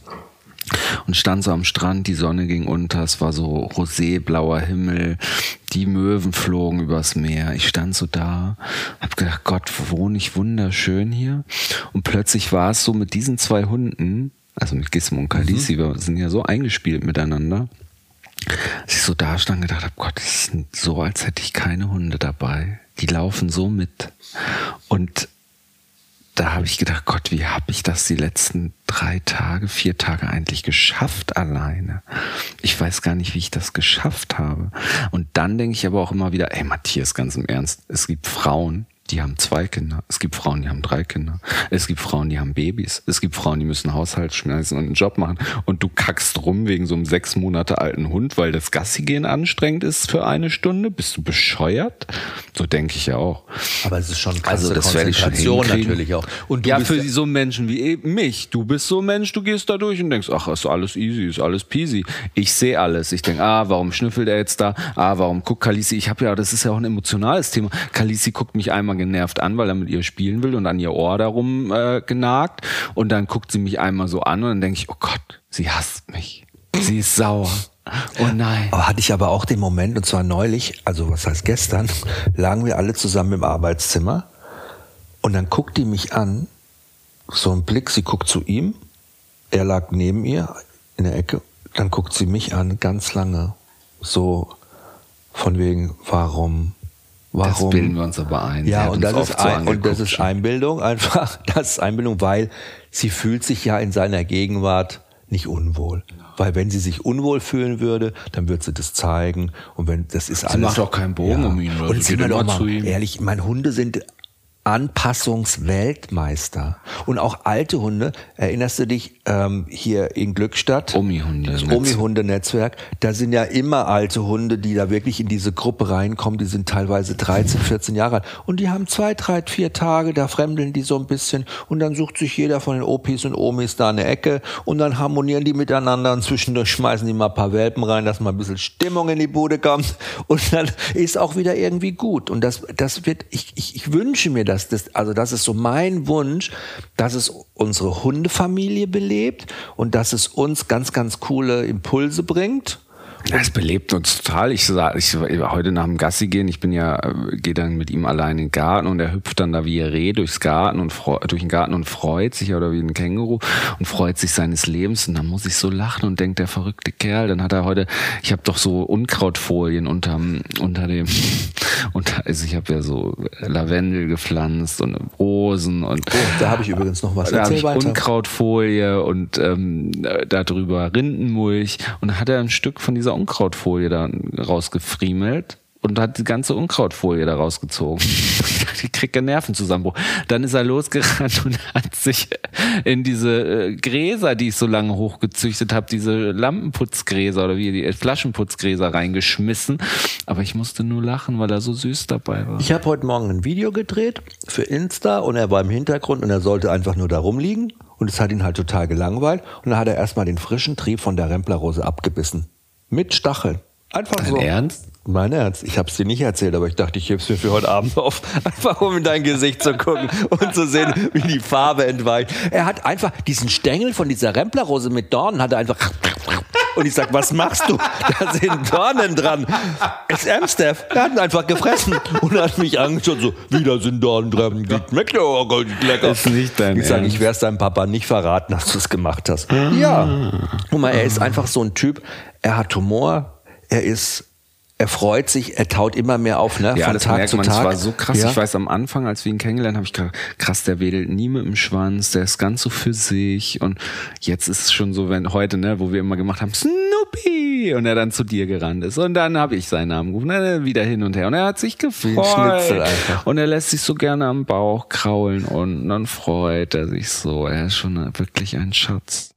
Speaker 3: und stand so am Strand, die Sonne ging unter, es war so roséblauer Himmel, die Möwen flogen übers Meer. Ich stand so da, hab gedacht, Gott, wohne ich wunderschön hier. Und plötzlich war es so mit diesen zwei Hunden, also mit Gizmo und Kalisi, wir sind ja so eingespielt miteinander, als ich so da stand und gedacht habe, Gott, das ist so, als hätte ich keine Hunde dabei. Die laufen so mit. Und da habe ich gedacht, Gott, wie habe ich das die letzten drei Tage, vier Tage eigentlich geschafft alleine? Ich weiß gar nicht, wie ich das geschafft habe. Und dann denke ich aber auch immer wieder, ey Matthias, ganz im Ernst, es gibt Frauen, die haben zwei Kinder. Es gibt Frauen, die haben drei Kinder. Es gibt Frauen, die haben Babys. Es gibt Frauen, die müssen Haushalt schmeißen und einen Job machen. Und du kackst rum wegen so einem sechs Monate alten Hund, weil das Gassigehen anstrengend ist für eine Stunde. Bist du bescheuert? So denke ich ja auch.
Speaker 2: Aber es ist schon krasse
Speaker 3: Also das werde ich schon
Speaker 2: Konzentration natürlich auch. Und
Speaker 3: ja, für so Menschen wie eben mich. Du bist so ein Mensch, du gehst da durch und denkst, ach, ist alles easy, ist alles peasy. Ich sehe alles. Ich denke, ah, warum schnüffelt er jetzt da? Ah, warum guckt Kalisi? Ich habe ja, das ist ja auch ein emotionales Thema. Kalisi guckt mich einmal genervt an, weil er mit ihr spielen will und an ihr Ohr darum äh, genagt. Und dann guckt sie mich einmal so an und dann denke ich, oh Gott, sie hasst mich. Sie ist sauer. Oh nein.
Speaker 2: Aber hatte ich aber auch den Moment, und zwar neulich, also was heißt gestern, lagen wir alle zusammen im Arbeitszimmer und dann guckt die mich an, so ein Blick, sie guckt zu ihm, er lag neben ihr in der Ecke, dann guckt sie mich an, ganz lange, so von wegen, warum,
Speaker 3: Das
Speaker 2: warum?
Speaker 3: bilden wir uns aber ein. Sie
Speaker 2: Ja, und das, ist
Speaker 3: oft so
Speaker 2: ein, und das ist. Einbildung einfach. Das ist Einbildung, weil sie fühlt sich ja in seiner Gegenwart nicht unwohl. Weil wenn sie sich unwohl fühlen würde, dann würde sie das zeigen. Und wenn das ist alles.
Speaker 3: macht auch keinen Bogen um ihn, oder
Speaker 2: Und
Speaker 3: so.
Speaker 2: sind wir doch
Speaker 3: immer
Speaker 2: mal
Speaker 3: zu ihm.
Speaker 2: ehrlich, meine Hunde sind Anpassungsweltmeister. Und auch alte Hunde, erinnerst du dich ähm, hier in Glückstadt?
Speaker 3: Omi-Hunde.
Speaker 2: Das Omi-Hunde-Netzwerk, da sind ja immer alte Hunde, die da wirklich in diese Gruppe reinkommen, die sind teilweise 13, 14 Jahre alt. Und die haben zwei, drei, vier Tage, da fremdeln die so ein bisschen und dann sucht sich jeder von den Opis und Omis da eine Ecke und dann harmonieren die miteinander und zwischendurch schmeißen die mal ein paar Welpen rein, dass mal ein bisschen Stimmung in die Bude kommt und dann ist auch wieder irgendwie gut. Und das, das wird, ich, ich, ich wünsche mir das, das, also das ist so mein Wunsch, dass es unsere Hundefamilie belebt und dass es uns ganz, ganz coole Impulse bringt.
Speaker 3: Es belebt uns total. Ich sag, ich heute nach dem Gassi gehen, ich bin ja, äh, gehe dann mit ihm allein in den Garten und er hüpft dann da wie ein Reh durchs Garten und durch den Garten und freut sich oder wie ein Känguru und freut sich seines Lebens und dann muss ich so lachen und denkt der verrückte Kerl, dann hat er heute, ich habe doch so Unkrautfolien unterm unter dem unter, also ich habe ja so Lavendel gepflanzt und Rosen und
Speaker 2: Oh, da habe ich übrigens noch was.
Speaker 3: da habe ich
Speaker 2: weiter.
Speaker 3: Unkrautfolie und ähm, äh, darüber Rindenmulch und dann hat er ein Stück von dieser Unkrautfolie da rausgefriemelt und hat die ganze Unkrautfolie da rausgezogen. Ich krieg einen Nervenzusammenbruch. Dann ist er losgerannt und hat sich in diese äh, Gräser, die ich so lange hochgezüchtet habe, diese Lampenputzgräser oder wie die äh, Flaschenputzgräser reingeschmissen. Aber ich musste nur lachen, weil er so süß dabei war.
Speaker 2: Ich habe heute Morgen ein Video gedreht für Insta und er war im Hintergrund und er sollte einfach nur da rumliegen und es hat ihn halt total gelangweilt und dann hat er erstmal den frischen Trieb von der Remplerrose abgebissen. Mit Stacheln. Einfach
Speaker 3: Dein
Speaker 2: so.
Speaker 3: Ernst?
Speaker 2: Mein Ernst. Ich habe es dir nicht erzählt, aber ich dachte, ich heb's mir für heute Abend auf. Einfach um in dein Gesicht zu gucken und zu sehen, wie die Farbe entweicht. Er hat einfach diesen Stängel von dieser Remplerrose mit Dornen, hat er einfach... Und ich sag, was machst du? Da sind Dornen dran. Ist Steph. Er hat ihn einfach gefressen und hat mich angeschaut, so, wieder sind Dornen dran. Schmeckt ja auch nicht lecker.
Speaker 3: Ist nicht dein
Speaker 2: Ich sage,
Speaker 3: Ernst.
Speaker 2: ich werde es deinem Papa nicht verraten, dass du es gemacht hast. Ja. Guck mal, er ist einfach so ein Typ, er hat Humor, er ist, er freut sich, er taut immer mehr auf, ne?
Speaker 3: Ja,
Speaker 2: von
Speaker 3: das
Speaker 2: Tag
Speaker 3: merkt
Speaker 2: zu
Speaker 3: man.
Speaker 2: Tag.
Speaker 3: Das war so krass.
Speaker 2: Ja.
Speaker 3: Ich weiß, am Anfang, als wir ihn kennengelernt haben, habe ich gedacht, krass, der wedelt nie mit dem Schwanz, der ist ganz so für sich. Und jetzt ist es schon so, wenn heute, ne, wo wir immer gemacht haben, Snoopy! Und er dann zu dir gerannt ist. Und dann habe ich seinen Namen gerufen, dann wieder hin und her. Und er hat sich gefreut. Und er lässt sich so gerne am Bauch kraulen und dann freut er sich so. Er ist schon wirklich ein Schatz.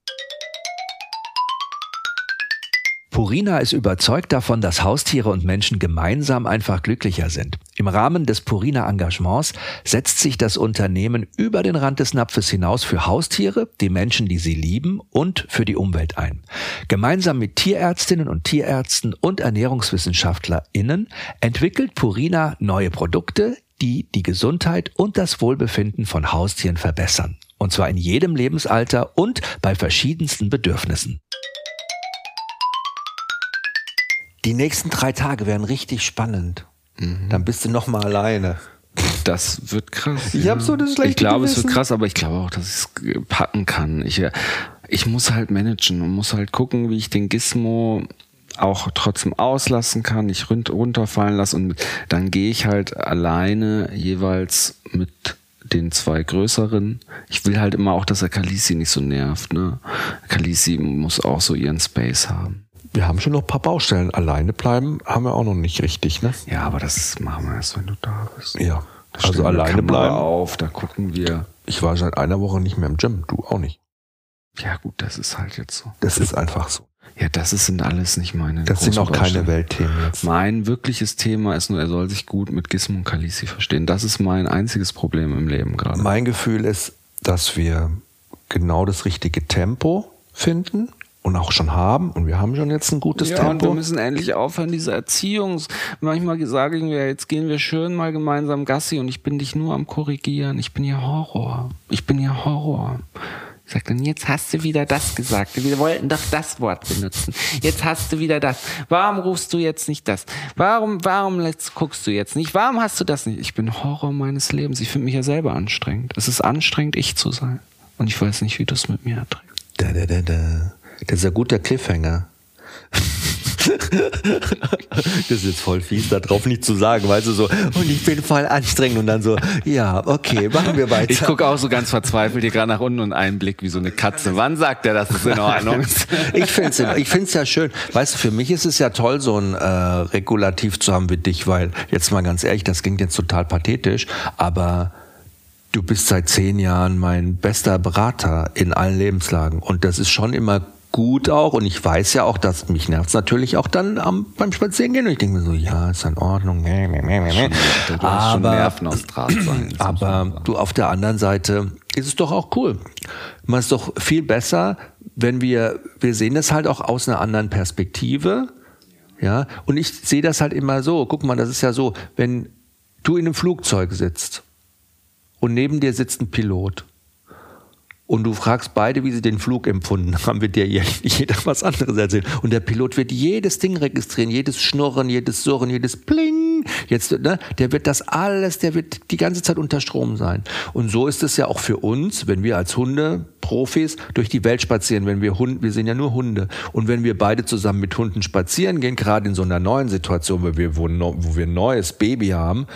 Speaker 5: Purina ist überzeugt davon, dass Haustiere und Menschen gemeinsam einfach glücklicher sind. Im Rahmen des Purina Engagements setzt sich das Unternehmen über den Rand des Napfes hinaus für Haustiere, die Menschen, die sie lieben und für die Umwelt ein. Gemeinsam mit Tierärztinnen und Tierärzten und ErnährungswissenschaftlerInnen entwickelt Purina neue Produkte, die die Gesundheit und das Wohlbefinden von Haustieren verbessern. Und zwar in jedem Lebensalter und bei verschiedensten Bedürfnissen.
Speaker 2: Die nächsten drei Tage werden richtig spannend. Dann bist du noch mal alleine.
Speaker 3: Das wird krass.
Speaker 2: Ich hab so das schlechte
Speaker 3: Ich glaube, es wird krass, aber ich glaube auch, dass ich es packen kann. Ich, äh, ich muss halt managen und muss halt gucken, wie ich den Gizmo auch trotzdem auslassen kann, nicht run- runterfallen lasse und dann gehe ich halt alleine jeweils mit den zwei größeren. Ich will halt immer auch, dass der Kalisi nicht so nervt. Ne? Kalisi muss auch so ihren Space haben.
Speaker 2: Wir haben schon noch ein paar Baustellen. Alleine bleiben haben wir auch noch nicht richtig, ne?
Speaker 3: Ja, aber das machen wir erst, wenn du da bist.
Speaker 2: Ja.
Speaker 3: Da
Speaker 2: Also alleine bleiben?
Speaker 3: auf, da gucken wir.
Speaker 2: Ich war seit einer Woche nicht mehr im Gym, du auch nicht.
Speaker 3: Ja gut, das ist halt jetzt so.
Speaker 2: Das ist einfach so.
Speaker 3: Ja, das sind alles nicht meine
Speaker 2: Das sind auch keine. Weltthemen jetzt.
Speaker 3: Mein wirkliches Thema ist nur, er soll sich gut mit Gizmo und Kalisi verstehen. Das ist mein einziges Problem im Leben gerade.
Speaker 2: Mein Gefühl ist, dass wir genau das richtige Tempo finden und auch schon haben. Und wir haben schon jetzt ein gutes
Speaker 3: ja, und wir
Speaker 2: Tempo.
Speaker 3: müssen endlich aufhören, diese Erziehungs... Manchmal sage ich mir, jetzt gehen wir schön mal gemeinsam Gassi und ich bin dich nur am Korrigieren. Ich bin hier Horror. Ich bin hier Horror. Ich sag dann, jetzt hast du wieder das gesagt. Wir wollten doch das Wort benutzen. Jetzt hast du wieder das. Warum rufst du jetzt nicht das? Warum, warum guckst du jetzt nicht? Warum hast du das nicht? Ich bin Horror meines Lebens. Ich finde mich ja selber anstrengend. Es ist anstrengend, ich zu sein. Und ich weiß nicht, wie du es mit mir erträgst.
Speaker 2: Da, da, da, da. Das ist ein guter Cliffhanger. das ist jetzt voll fies, da drauf nicht zu sagen, weißt du, so, und ich bin voll anstrengend und dann so, ja, okay, machen wir weiter.
Speaker 3: Ich gucke auch so ganz verzweifelt hier gerade nach unten und einen Blick wie so eine Katze. Wann sagt er, dass es in Ordnung ist?
Speaker 2: Ich find's, ich find's ja schön. Weißt du, für mich ist es ja toll, so ein äh, Regulativ zu haben wie dich, weil jetzt mal ganz ehrlich, das klingt jetzt total pathetisch, aber du bist seit zehn Jahren mein bester Berater in allen Lebenslagen und das ist schon immer gut auch und ich weiß ja auch, dass mich nervt's natürlich auch dann am, beim Spazierengehen und ich denke mir so, ja, ist in Ordnung. Nee, nee, nee, nee.
Speaker 3: Du hast schon Nerven aus Draht sein.
Speaker 2: Aber du auf der anderen Seite ist es doch auch cool. Man ist doch viel besser, wenn wir, wir sehen das halt auch aus einer anderen Perspektive. Ja, und ich sehe das halt immer so. Guck mal, das ist ja so, wenn du in einem Flugzeug sitzt und neben dir sitzt ein Pilot und du fragst beide, wie sie den Flug empfunden haben, wird dir jeder was anderes erzählen. Und der Pilot wird jedes Ding registrieren, jedes Schnurren, jedes Surren, jedes Pling. Jetzt, ne, der wird das alles, der wird die ganze Zeit unter Strom sein. Und so ist es ja auch für uns, wenn wir als Hunde-Profis durch die Welt spazieren, wenn wir Hunde, wir sind ja nur Hunde. Und wenn wir beide zusammen mit Hunden spazieren gehen, gerade in so einer neuen Situation, wo wir, wo, wo wir ein neues Baby haben,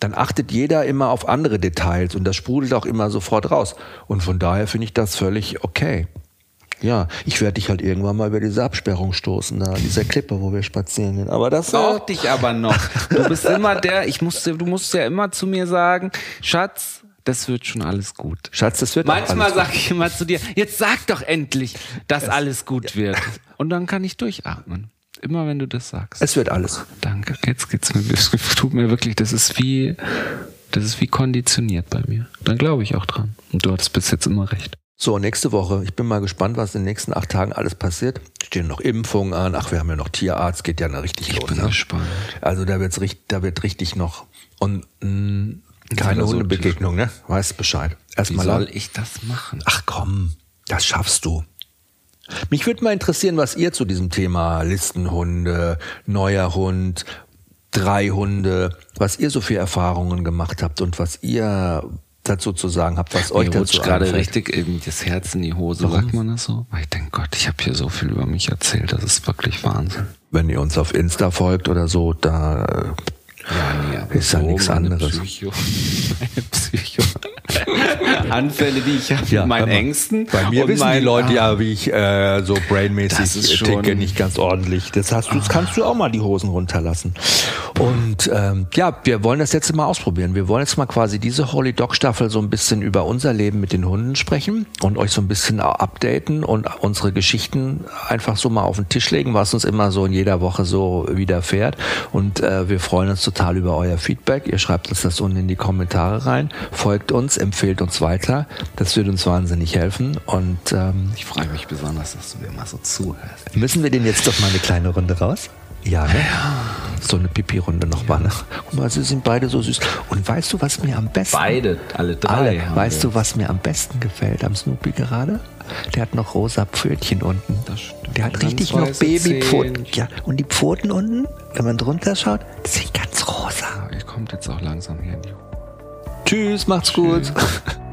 Speaker 2: dann achtet jeder immer auf andere Details und das sprudelt auch immer sofort raus. Und von daher finde ich das völlig okay. Ja, ich werde dich halt irgendwann mal über diese Absperrung stoßen, da an dieser Klippe, wo wir spazieren gehen. Aber das
Speaker 3: brauch dich aber noch. Du bist immer der, ich musste, du musst ja immer zu mir sagen, Schatz, das wird schon alles gut.
Speaker 2: Schatz, das wird
Speaker 3: Manchmal
Speaker 2: alles gut.
Speaker 3: sage ich immer zu dir, jetzt sag doch endlich, dass alles gut wird. Und dann kann ich durchatmen. Immer wenn du das sagst.
Speaker 2: Es wird alles.
Speaker 3: Danke. Jetzt geht's mir. Es tut mir wirklich, das ist wie, das ist wie konditioniert bei mir. Dann glaube ich auch dran. Und du hattest bis jetzt immer recht.
Speaker 2: So, nächste Woche. Ich bin mal gespannt, was in den nächsten acht Tagen alles passiert. Stehen noch Impfungen an. Ach, wir haben ja noch Tierarzt. Geht ja noch richtig
Speaker 3: Ich
Speaker 2: los.
Speaker 3: bin
Speaker 2: ne?
Speaker 3: gespannt.
Speaker 2: Also da wird's richtig, da wird richtig noch und mh,
Speaker 3: Ja,
Speaker 2: keine
Speaker 3: so
Speaker 2: Hundebegegnung, ne? Weißt Bescheid.
Speaker 3: Wie
Speaker 2: Erstmal
Speaker 3: soll
Speaker 2: lang.
Speaker 3: ich das machen?
Speaker 2: Ach komm, das schaffst du. Mich würde mal interessieren, was ihr zu diesem Thema Listenhunde, neuer Hund, drei Hunde, was ihr so für Erfahrungen gemacht habt und was ihr dazu zu sagen habt, was euch
Speaker 3: Mir rutscht
Speaker 2: dazu
Speaker 3: gerade richtig irgendwie das Herz in die Hose, sagt man das so? Weil ich denke, Gott, ich habe hier so viel über mich erzählt, das ist wirklich Wahnsinn.
Speaker 2: Wenn ihr uns auf Insta folgt oder so, da
Speaker 3: Ja, nee, aber
Speaker 2: Ist ja nichts anderes.
Speaker 3: Psycho, Psycho. Anfälle, die ich habe
Speaker 2: Ja,
Speaker 3: mit meinen. Ängsten.
Speaker 2: Bei mir
Speaker 3: und
Speaker 2: wissen
Speaker 3: mein-
Speaker 2: die Leute
Speaker 3: Ah,
Speaker 2: ja, wie ich äh, so brainmäßig ticke, nicht ganz ordentlich. Das hast du, das kannst du auch mal die Hosen runterlassen. Und ähm, ja, wir wollen das jetzt mal ausprobieren. Wir wollen jetzt mal quasi diese Holy Dog Staffel so ein bisschen über unser Leben mit den Hunden sprechen und euch so ein bisschen updaten und unsere Geschichten einfach so mal auf den Tisch legen, was uns immer so in jeder Woche so widerfährt. Und äh, wir freuen uns total über euer Feedback. Ihr schreibt uns das unten in die Kommentare rein, folgt uns, empfehlt uns weiter. Das würde uns wahnsinnig helfen. Und ähm,
Speaker 3: Ich freue mich besonders, dass du mir mal so zuhörst.
Speaker 2: müssen wir denn jetzt doch mal eine kleine Runde raus? Ja, ne? So eine Pipi-Runde noch mal. Ne? Guck mal, sie sind beide so süß. Und weißt du, was mir am besten...
Speaker 3: Beide, alle drei.
Speaker 2: Alle. Weißt
Speaker 3: wir.
Speaker 2: du, was mir am besten gefällt am Snoopy gerade? Der hat noch rosa Pfötchen unten.
Speaker 3: Das stimmt.
Speaker 2: Der hat richtig noch Babypfoten. Ja, und die Pfoten unten, wenn man drunter schaut, die sind ganz rosa.
Speaker 3: Ihr kommt jetzt auch langsam hier in die
Speaker 2: Tschüss, macht's gut.